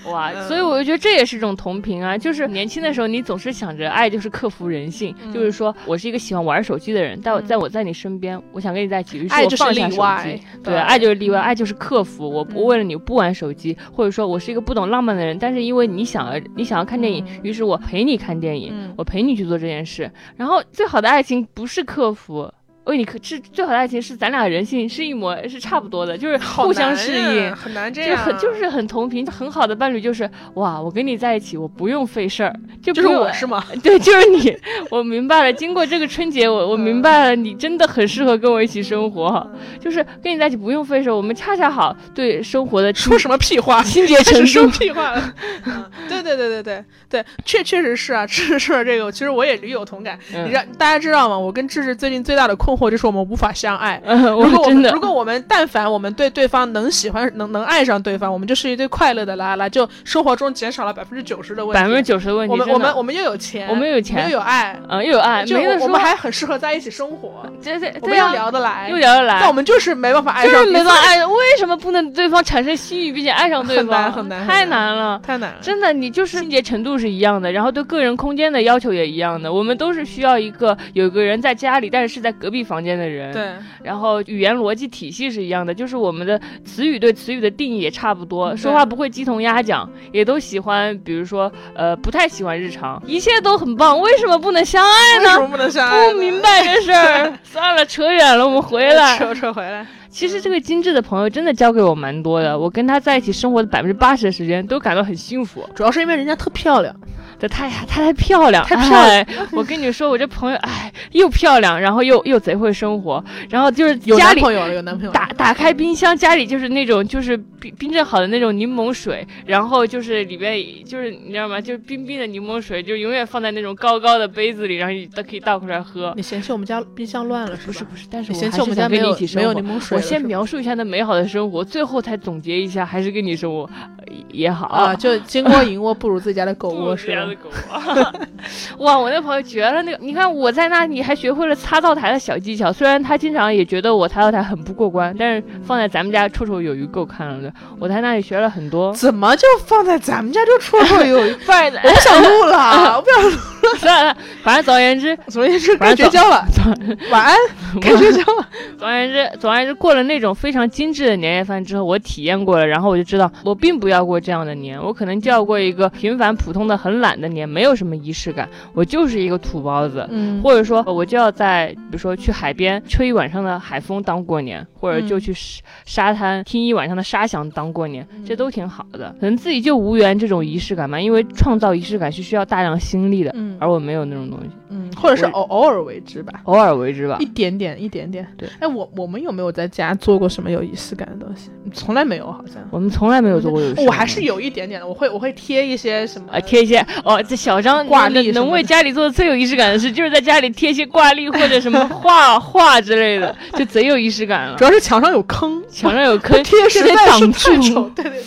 哇，所以我就觉得这也是一种同频啊，就是年轻的时候你总是想着爱就是克服人性，就是说我是一个喜欢玩手机的人，但我在我在你身边，我想跟你在一起，于是我放下手机，对，爱就是例外，爱就是克服，我不为了你不玩手机，或者说我是一个不懂浪漫的人，但是因为你想要你想要看电影，于是我陪你看电影，我陪你去做这件事，然后最好的爱情不是克服。为你可是最好的爱情是咱俩人性是一模是差不多的，就是互相适应，很难这样，就很就是很同频，很好的伴侣就是哇，我跟你在一起，我不用费事儿，就就是我是吗？[laughs] 对，就是你，[laughs] 我明白了。经过这个春节，我我明白了，你真的很适合跟我一起生活，就是跟你在一起不用费事儿，我们恰恰好对生活的说什么屁话，清洁程度说屁话了。[laughs] 对对对对对对，确确实是啊，智智这个，其实我也屡有同感。你让大家知道吗？我跟智智最近最大的困。或者是我们无法相爱。[laughs] 如果我们如果我们但凡我们对对方能喜欢能能爱上对方，我们就是一对快乐的拉拉，就生活中减少了百分之九十的问题。百分之九十的问题。我们我们我们又有钱，我们又有钱，又有爱，嗯，又有爱，就我们还很适合在一起生活。对对，我们又聊得来，又聊得来。但我们就是没办法爱上，就是没办法爱。为什么不能对方产生心欲，并且爱上对方？很难，太难了，太难了。真的，你就是清洁程度是一样的，然后对个人空间的要求也一样的。我们都是需要一个有个人在家里，但是是在隔壁房间的人。对。然后语言逻辑体系是一样的，就是我们的词语对词语的定义也差不多，说话不会鸡同鸭讲，也都喜欢，比如说，呃，不太喜欢日常，一切都很棒，为什么不能相爱呢？为什么不能相爱？不明白这事儿，[laughs] 算了，扯远了，我们回来，扯扯回来。其实这个精致的朋友真的教给我蛮多的，我跟他在一起生活的百分之八十的时间都感到很幸福，主要是因为人家特漂亮。这太呀，她太漂亮，太漂亮。我跟你说，我这朋友，哎，又漂亮，然后又又贼会生活，然后就是有男朋友了，有男朋友。打打开冰箱，家里就是那种就是冰冰镇好的那种柠檬水，然后就是里边就是你知道吗？就是冰冰的柠檬水，就永远放在那种高高的杯子里，然后都可以倒出来喝。你嫌弃我们家冰箱乱了是不是不是，但是嫌弃我们家没有没有柠檬水。我先描述一下那美好的生活，最后才总结一下，还是跟你说我也好啊。就金窝银窝不如自家的狗窝是吧？[laughs] 哇，我那朋友绝了，那个你看我在那里还学会了擦灶台的小技巧，虽然他经常也觉得我擦灶台很不过关，但是放在咱们家绰绰有余，够看了的。我在那里学了很多。怎么就放在咱们家就绰绰有余？[laughs] 放在我不想录了，[laughs] 我不想录了。算了，反正总而言之，总而言之，该绝交了。晚安，该绝交了。总而言之，总而言之，过了那种非常精致的年夜饭之后，我体验过了，然后我就知道，我并不要过这样的年，我可能就要过一个平凡普通的、很懒的年，没有什么仪式感，我就是一个土包子。嗯，或者说，我就要在，比如说去海边吹一晚上的海风当过年，或者就去沙滩听一晚上的沙响当过年，这都挺好的。可能自己就无缘这种仪式感嘛，因为创造仪式感是需要大量心力的，嗯，而我没有那种东西。嗯，或者是偶偶尔为之吧，偶尔为之吧，一点点，一点点。对，哎，我我们有没有在家做过什么有仪式感的东西？从来没有，好像我们从来没有做过有。我还是有一点点的，我会我会贴一些什么？啊，贴一些哦，这小张挂历能为家里做的最有仪式感的事，就是在家里贴一些挂历或者什么 [laughs] 画画之类的，就贼有仪式感了。[laughs] 主要是墙上有坑，墙上有 [laughs] 坑，贴实在太丑。对对。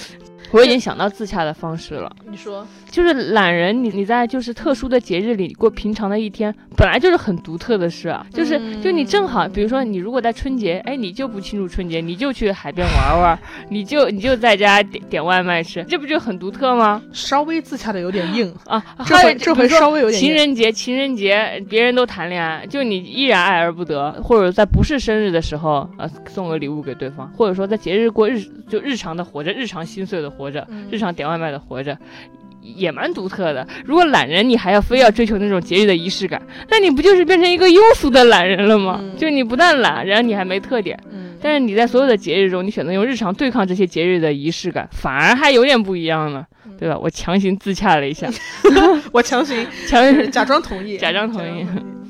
我已经想到自洽的方式了。你说，就是懒人，你你在就是特殊的节日里过平常的一天，本来就是很独特的事啊。就是就你正好，比如说你如果在春节，哎，你就不庆祝春节，你就去海边玩玩，你就你就在家点点外卖吃，这不就很独特吗？稍微自洽的有点硬啊。这回这回稍微有点。情人节，情人节，别人都谈恋爱，就你依然爱而不得，或者在不是生日的时候，呃，送个礼物给对方，或者说在节日过日就日常的活着，日常心碎的活。活着，日常点外卖的活着，也蛮独特的。如果懒人，你还要非要追求那种节日的仪式感，那你不就是变成一个庸俗的懒人了吗？就你不但懒，然后你还没特点。嗯，但是你在所有的节日中，你选择用日常对抗这些节日的仪式感，反而还有点不一样呢，对吧？我强行自洽了一下，[laughs] 我强行强行假装同意，假装同意。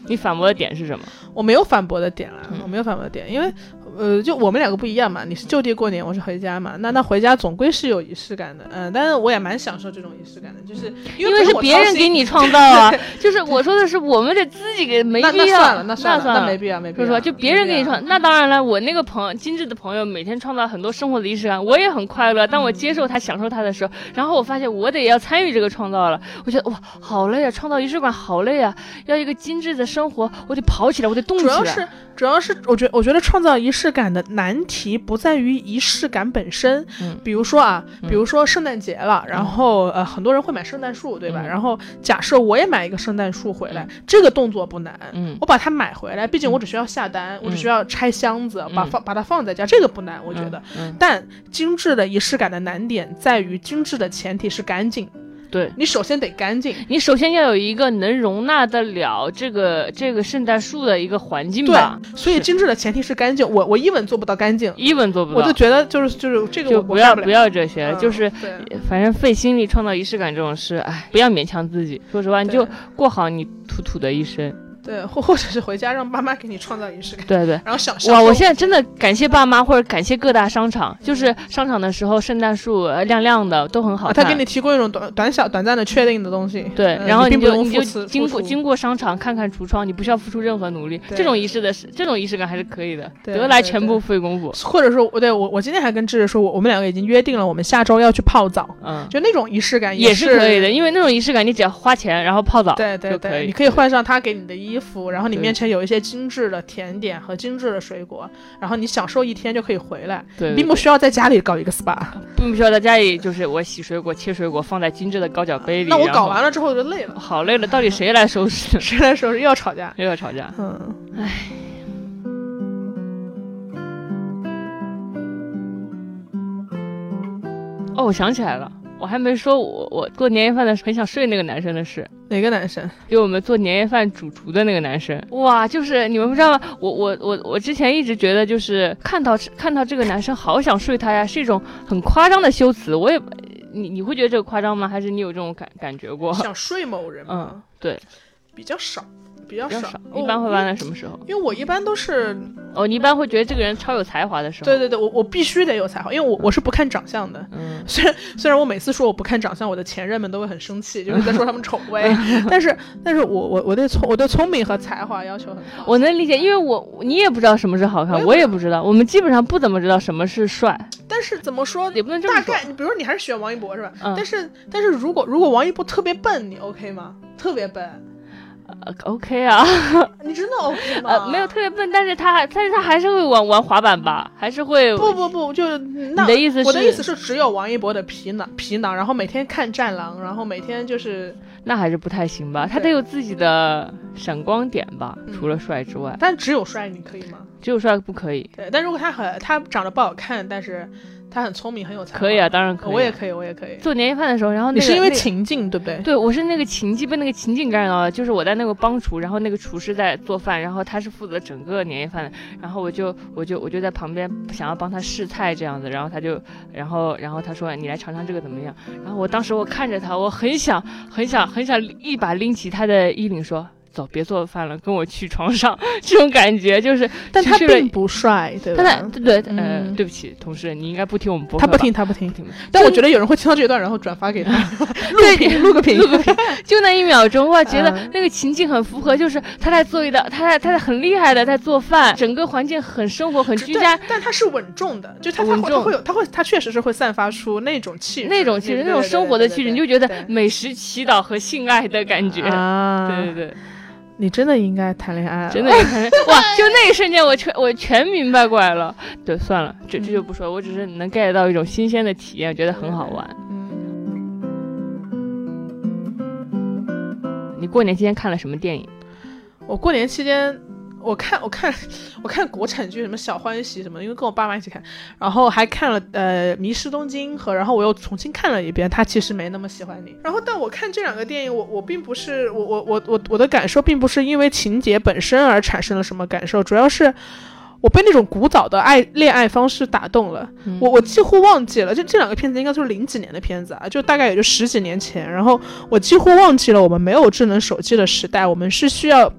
你反驳的点是什么？我没有反驳的点了，我没有反驳的点，因为。呃，就我们两个不一样嘛，你是就地过年，我是回家嘛，那那回家总归是有仪式感的，嗯，但是我也蛮享受这种仪式感的，就是因为是别人给你创造啊，[laughs] 就是我说的是我们得自己给，没必要，那算了，那算了，那没必要，没必要，是吧？就别人给你创，那当然了，我那个朋友，精致的朋友，每天创造很多生活的仪式感，我也很快乐。当我接受他、享受他的时候，然后我发现我得要参与这个创造了，我觉得哇，好累啊，创造仪式感好累啊，要一个精致的生活，我得跑起来，我得动起来。主要是，主要是，我觉，我觉得创造仪式感的难。题不在于仪式感本身，嗯，比如说啊，比如说圣诞节了，然后呃，很多人会买圣诞树，对吧？然后假设我也买一个圣诞树回来，这个动作不难，嗯，我把它买回来，毕竟我只需要下单，我只需要拆箱子，把放把它放在家，这个不难，我觉得。但精致的仪式感的难点在于，精致的前提是干净。对你首先得干净，你首先要有一个能容纳得了这个这个圣诞树的一个环境吧。对，所以精致的前提是干净。我我一文做不到干净，一文做不到，我就觉得就是就是这个就不要不要这些，就是反正费心力创造仪式感这种事，哎，不要勉强自己。说实话，你就过好你土土的一生。对，或或者是回家让爸妈给你创造仪式感。对对，然后想哇，我现在真的感谢爸妈，或者感谢各大商场，就是商场的时候，圣诞树亮亮的，都很好看。他给你提供一种短短小短暂的确定的东西。对，然后你就你就经过经过商场看看橱窗，你不需要付出任何努力。这种仪式的这种仪式感还是可以的，得来全不费功夫。或者说，对我我今天还跟智智说，我我们两个已经约定了，我们下周要去泡澡。嗯，就那种仪式感也是可以的，因为那种仪式感，你只要花钱然后泡澡，对对对，你可以换上他给你的衣服，然后你面。前有一些精致的甜点和精致的水果，然后你享受一天就可以回来，对，并不需要在家里搞一个 SPA，并不需要在家里就是我洗水果、切水果放在精致的高脚杯里。那我搞完了之后就累了，好累了，到底谁来收拾？[laughs] 谁来收拾？又要吵架，[laughs] 又要吵架。嗯，唉。哦，我想起来了。我还没说，我我过年夜饭的时候很想睡那个男生的事。哪个男生？给我们做年夜饭主厨的那个男生。哇，就是你们不知道吗？我我我我之前一直觉得，就是看到看到这个男生，好想睡他呀，是一种很夸张的修辞。我也。你你会觉得这个夸张吗？还是你有这种感感觉过？想睡某人吗？嗯，对，比较少。比较少，一般会玩在什么时候？因为我一般都是哦，你一般会觉得这个人超有才华的时候。对对对，我我必须得有才华，因为我我是不看长相的。嗯，[laughs] 虽然虽然我每次说我不看长相，我的前任们都会很生气，就是在说他们丑呗。[laughs] 但是但是我我我对聪我对聪明和才华要求很高。我能理解，因为我你也不知道什么是好看，我也不知道，我们基本上不怎么知道什么是帅。但是怎么说也不能这么说。大概，比如说你还是喜欢王一博是吧？嗯。但是但是如果如果王一博特别笨，你 OK 吗？特别笨。呃，OK 啊，[laughs] 你真的 [laughs] OK 吗？呃，没有特别笨，但是他，但是他还是会玩玩滑板吧，还是会。不不不，就你的意思是？我的意思是，只有王一博的皮囊皮囊，然后每天看战狼，然后每天就是，那还是不太行吧？他得有自己的闪光点吧？除了帅之外，但只有帅，你可以吗？只有帅不可以。对，但如果他很他长得不好看，但是。他很聪明，很有才。可以啊，当然可以。我也可以，我也可以。做年夜饭的时候，然后你是因为情境对不对？对，我是那个情境被那个情境感染到了。就是我在那个帮厨，然后那个厨师在做饭，然后他是负责整个年夜饭的，然后我就我就我就在旁边想要帮他试菜这样子，然后他就然后然后他说你来尝尝这个怎么样？然后我当时我看着他，我很想很想很想一把拎起他的衣领说。走，别做饭了，跟我去床上。[laughs] 这种感觉就是，[laughs] 但他并不帅，对吧？对对，呃，对不起，同事，你应该不听我们播。他不听，他不听，听。但我觉得有人会听到这一段，然后转发给他，[laughs] 录屏，录个屏，录个屏。就那一秒钟，哇，觉得那个情境很符合，就是他在做一道，他在他在很厉害的在做饭，整个环境很生活，很居家。但他是稳重的，就他他会会有，他会他确实是会散发出那种气质，那种气质，那种生活的气质，你就觉得美食祈祷和性爱的感觉。对对对。你真的应该谈恋爱，真的应该 [laughs] 哇！就那一瞬间，我全我全明白过来了。对，算了，这这就不说，我只是能 get 到一种新鲜的体验，觉得很好玩。嗯。你过年期间看了什么电影？我过年期间。我看我看我看国产剧什么小欢喜什么，因为跟我爸妈一起看，然后还看了呃迷失东京和，然后我又重新看了一遍，他其实没那么喜欢你。然后但我看这两个电影，我我并不是我我我我我的感受并不是因为情节本身而产生了什么感受，主要是我被那种古早的爱恋爱方式打动了。我我几乎忘记了，就这两个片子应该都是零几年的片子啊，就大概也就十几年前。然后我几乎忘记了我们没有智能手机的时代，我们是需要。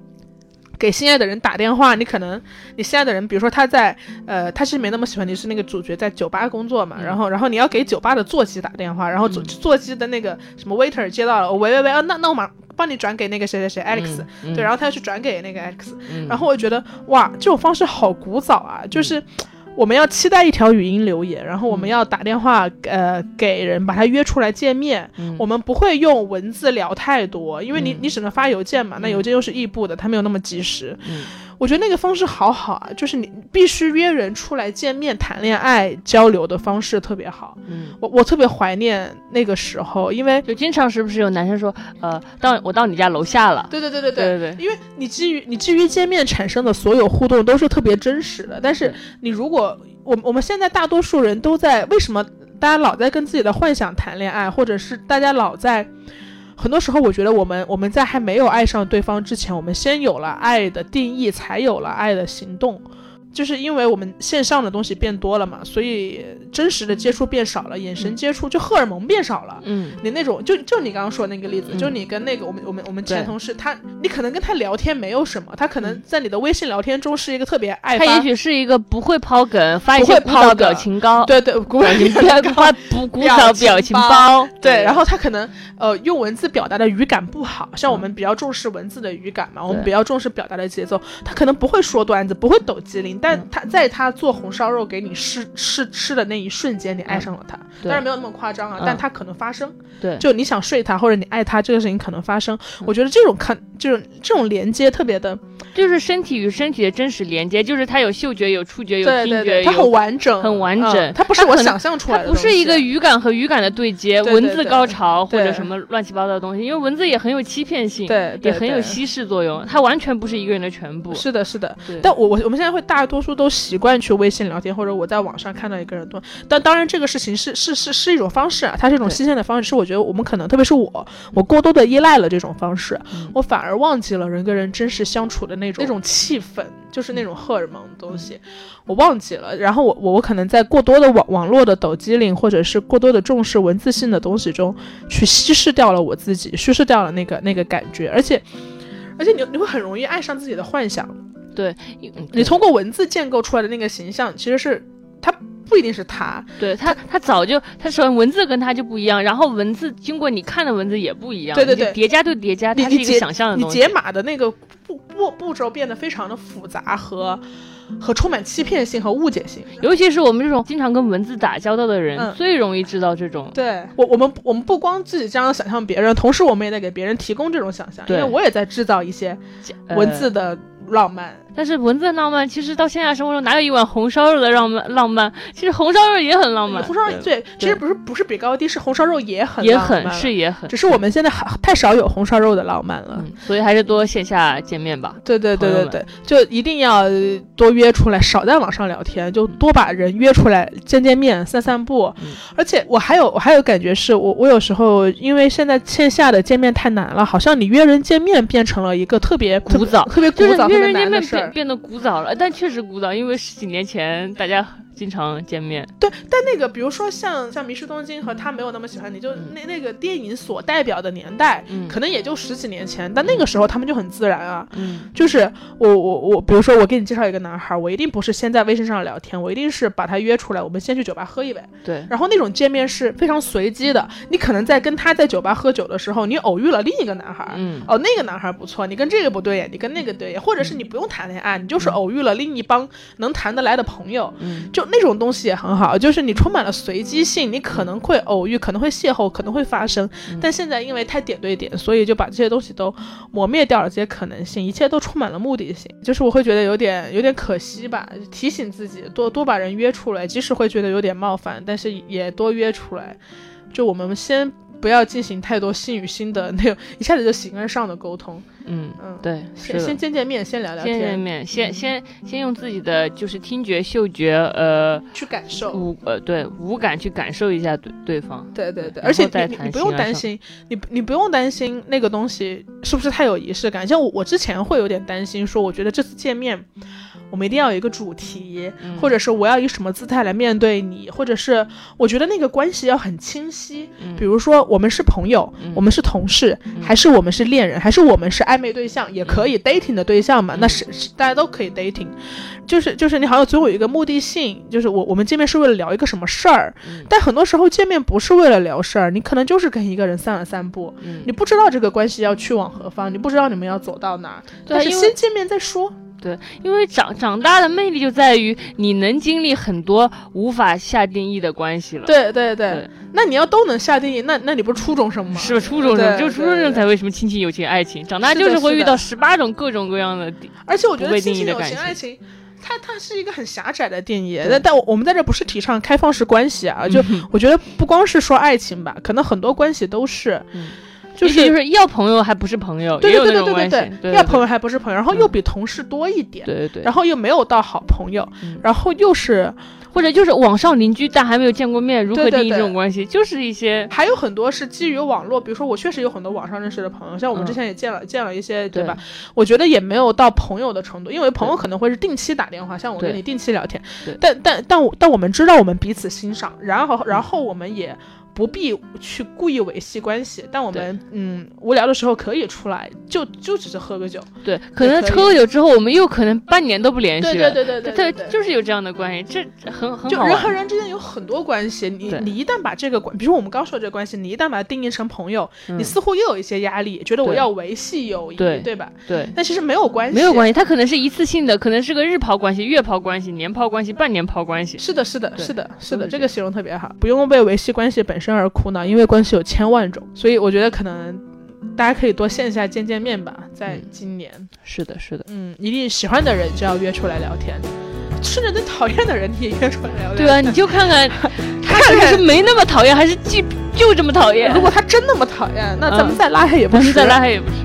给心爱的人打电话，你可能你心爱的人，比如说他在，呃，他其实没那么喜欢你，是那个主角在酒吧工作嘛，然后，然后你要给酒吧的座机打电话，然后座座机的那个什么 waiter 接到了，喂喂喂，啊，那那我马上帮你转给那个谁谁谁 Alex，对，然后他要去转给那个 Alex，然后我觉得哇，这种方式好古早啊，就是。我们要期待一条语音留言，然后我们要打电话，呃，给人把他约出来见面。我们不会用文字聊太多，因为你你只能发邮件嘛，那邮件又是异步的，它没有那么及时。我觉得那个方式好好啊，就是你必须约人出来见面谈恋爱交流的方式特别好。嗯，我我特别怀念那个时候，因为就经常是不是有男生说，呃，到我到你家楼下了。对对对对对对对，因为你基于你基于见面产生的所有互动都是特别真实的，但是你如果我我们现在大多数人都在为什么大家老在跟自己的幻想谈恋爱，或者是大家老在。很多时候，我觉得我们我们在还没有爱上对方之前，我们先有了爱的定义，才有了爱的行动。就是因为我们线上的东西变多了嘛，所以真实的接触变少了，眼神接触就荷尔蒙变少了。嗯，你那种就就你刚刚说的那个例子，就你跟那个我们我们我们前同事，他你可能跟他聊天没有什么，他可能在你的微信聊天中是一个特别爱他，也许是一个不会抛梗，发一些古早表情包，对对，古早表情发古古早表情包，对，[laughs] 然后他可能呃用文字表达的语感不好，像我们比较重视文字的语感嘛，我们比较重视表达的节奏，他可能不会说段子，不会抖机灵。但他在他做红烧肉给你试试吃的那一瞬间，你爱上了他，当然没有那么夸张啊，但他可能发生。对，就你想睡他或者你爱他，这个事情可能发生。我觉得这种看，这种这种连接特别的，就是身体与身体的真实连接，就是他有嗅觉、有触觉、有听觉，他很完整，很完整。它不是我想象出来的，不是一个语感和语感的对接，文字高潮或者什么乱七八糟的东西，因为文字也很有欺骗性，对，也很有稀释作用，它完全不是一个人的全部。是的，是的。但我我我们现在会大多数都习惯。去微信聊天，或者我在网上看到一个人多，但当然这个事情是是是是一种方式啊，它是一种新鲜的方式，是我觉得我们可能特别是我，我过多的依赖了这种方式，我反而而忘记了人跟人真实相处的那种那种气氛，就是那种荷尔蒙的东西，我忘记了。然后我我我可能在过多的网网络的抖机灵，或者是过多的重视文字性的东西中，去稀释掉了我自己，稀释掉了那个那个感觉，而且而且你你会很容易爱上自己的幻想。对，你通过文字建构出来的那个形象，其实是他不一定是他，对他，他早就他首先文字跟他就不一样，然后文字经过你看的文字也不一样，对对对，叠加对叠加，它是一个想象的东西。你解码的那个步步步骤变得非常的复杂和和充满欺骗性和误解性，尤其是我们这种经常跟文字打交道的人，最容易知道这种。对我我们我们不光自己这样想象别人，同时我们也在给别人提供这种想象，因为我也在制造一些文字的浪漫。但是文字浪漫，其实到现在生活中哪有一碗红烧肉的浪漫浪漫？其实红烧肉也很浪漫。红烧肉对，其实不是不是比高低，是红烧肉也很也很是也很。只是我们现在太少有红烧肉的浪漫了，所以还是多线下见面吧。对对对对对，就一定要多约出来，少在网上聊天，就多把人约出来见见面、散散步。而且我还有我还有感觉是，我我有时候因为现在线下的见面太难了，好像你约人见面变成了一个特别古早、特别古早、特别难的事儿。变得古早了，但确实古早，因为十几年前大家。经常见面，对，但那个比如说像像《迷失东京》和他没有那么喜欢你，就那那个电影所代表的年代，嗯，可能也就十几年前，但那个时候他们就很自然啊，嗯，就是我我我，比如说我给你介绍一个男孩，我一定不是先在微信上聊天，我一定是把他约出来，我们先去酒吧喝一杯，对，然后那种见面是非常随机的，你可能在跟他在酒吧喝酒的时候，你偶遇了另一个男孩，嗯，哦，那个男孩不错，你跟这个不对眼，你跟那个对眼，或者是你不用谈恋爱，你就是偶遇了另一帮能谈得来的朋友，嗯，就那种东西也。很好，就是你充满了随机性，你可能会偶遇，可能会邂逅，可能会发生。但现在因为太点对点，所以就把这些东西都磨灭掉了，这些可能性，一切都充满了目的性。就是我会觉得有点有点可惜吧，提醒自己多多把人约出来，即使会觉得有点冒犯，但是也多约出来。就我们先。不要进行太多心与心的那种，一下子就形而上的沟通。嗯嗯，对，先先见见面，先聊聊天，见见面，先先先用自己的就是听觉、嗅觉，呃，去感受五呃对五感去感受一下对对方。对对对，而且你你不用担心，你你不用担心那个东西是不是太有仪式感。像我我之前会有点担心，说我觉得这次见面。我们一定要有一个主题，或者是我要以什么姿态来面对你，或者是我觉得那个关系要很清晰。比如说，我们是朋友，我们是同事，还是我们是恋人，还是我们是暧昧对象，也可以 dating 的对象嘛？那是大家都可以 dating。就是就是你好像总有一个目的性，就是我我们见面是为了聊一个什么事儿，但很多时候见面不是为了聊事儿，你可能就是跟一个人散了散步，你不知道这个关系要去往何方，你不知道你们要走到哪儿，但是先见面再说。对，因为长长大的魅力就在于你能经历很多无法下定义的关系了。对对对，那你要都能下定义，那那你不是初中生吗？是初中生，就初中生才为什么亲情、友情、爱情，长大就是会遇到十八种各种各样的。而且我觉得亲情、友情、爱情，它它是一个很狭窄的定义。但但我们在这不是提倡开放式关系啊，就我觉得不光是说爱情吧，可能很多关系都是。就是就是要朋友还不是朋友，对对对对对对，要朋友还不是朋友，然后又比同事多一点，对对对，然后又没有到好朋友，然后又是或者就是网上邻居，但还没有见过面，如何定义这种关系？就是一些还有很多是基于网络，比如说我确实有很多网上认识的朋友，像我们之前也见了见了一些，对吧？我觉得也没有到朋友的程度，因为朋友可能会是定期打电话，像我跟你定期聊天，但但但但我们知道我们彼此欣赏，然后然后我们也。不必去故意维系关系，但我们嗯无聊的时候可以出来，就就只是喝个酒。对，可能喝个酒之后，我们又可能半年都不联系了。对对对对对，就是有这样的关系，这很很就人和人之间有很多关系，你你一旦把这个关，比如说我们刚说这个关系，你一旦把它定义成朋友，你似乎又有一些压力，觉得我要维系友谊，对吧？对。但其实没有关系，没有关系，它可能是一次性的，可能是个日抛关系、月抛关系、年抛关系、半年抛关系。是的，是的，是的，是的，这个形容特别好，不用被维系关系本身而苦恼，因为。关系有千万种，所以我觉得可能大家可以多线下见见面吧。在今年，是的，是的，嗯，一定喜欢的人就要约出来聊天，甚至那讨厌的人你也约出来聊。对啊，你就看看 [laughs] 他是不是没那么讨厌，还是既就这么讨厌。如果他真那么讨厌，那咱们再拉黑也不是，再拉黑也不是。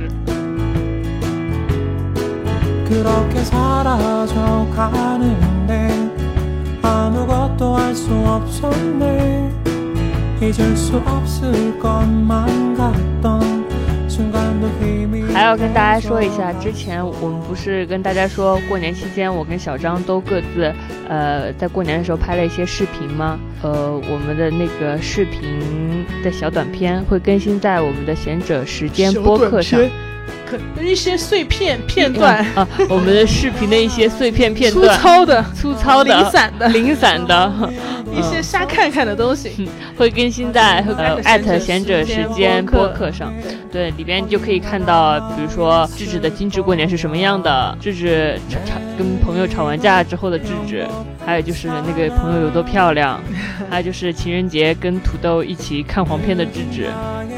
还要跟大家说一下，之前我们不是跟大家说过年期间，我跟小张都各自呃在过年的时候拍了一些视频吗？呃，我们的那个视频的小短片会更新在我们的贤者时间播客上。一些碎片片段。啊，我们的视频的一些碎片片段，粗糙的、粗糙的、零散的、零散的。[laughs] 一些瞎看看的东西，会更新在艾特贤者时间播客。上。对，里边就可以看到，比如说智智的精致过年是什么样的，智智吵吵跟朋友吵完架之后的智智，还有就是那个朋友有多漂亮，[laughs] 还有就是情人节跟土豆一起看黄片的智智。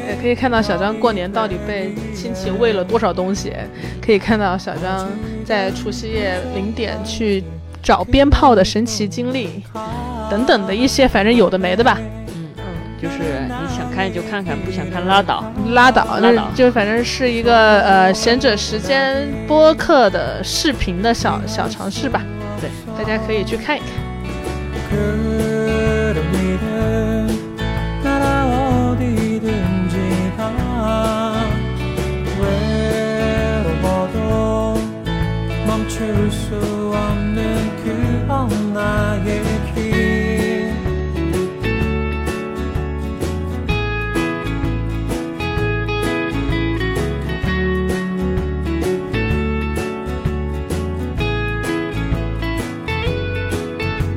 也可以看到小张过年到底被亲戚喂了多少东西，可以看到小张在除夕夜零点去找鞭炮的神奇经历，等等的一些，反正有的没的吧。嗯嗯，就是你想看就看看，不想看拉倒拉倒拉倒，就反正是一个呃闲者时间播客的视频的小小尝试吧。对，大家可以去看一看。 수 없는 그런 나의 길.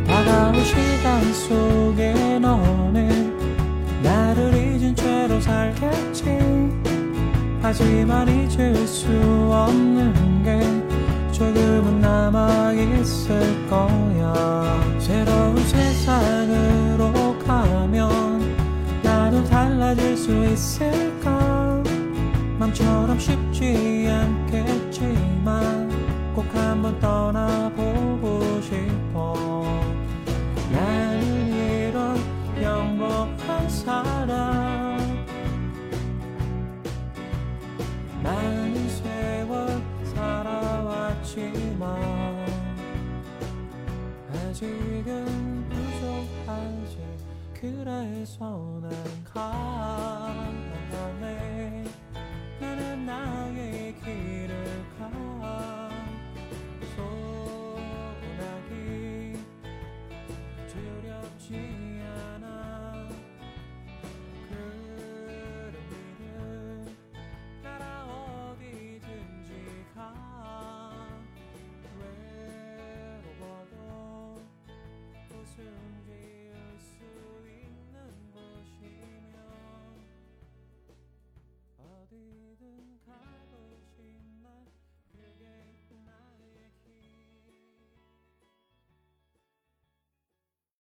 다가온 시간 속에 너는 나를 잊은 채로 살겠지. 하지만 잊을 수 없는 남아있을 거야. 새로운 세상으로 가면 나도 달라질 수 있을까? 맘처럼 쉽지 않겠지만 꼭 한번 떠나보 지금 부족하지. 그래서 난 가네. 나는 나의 길을 가.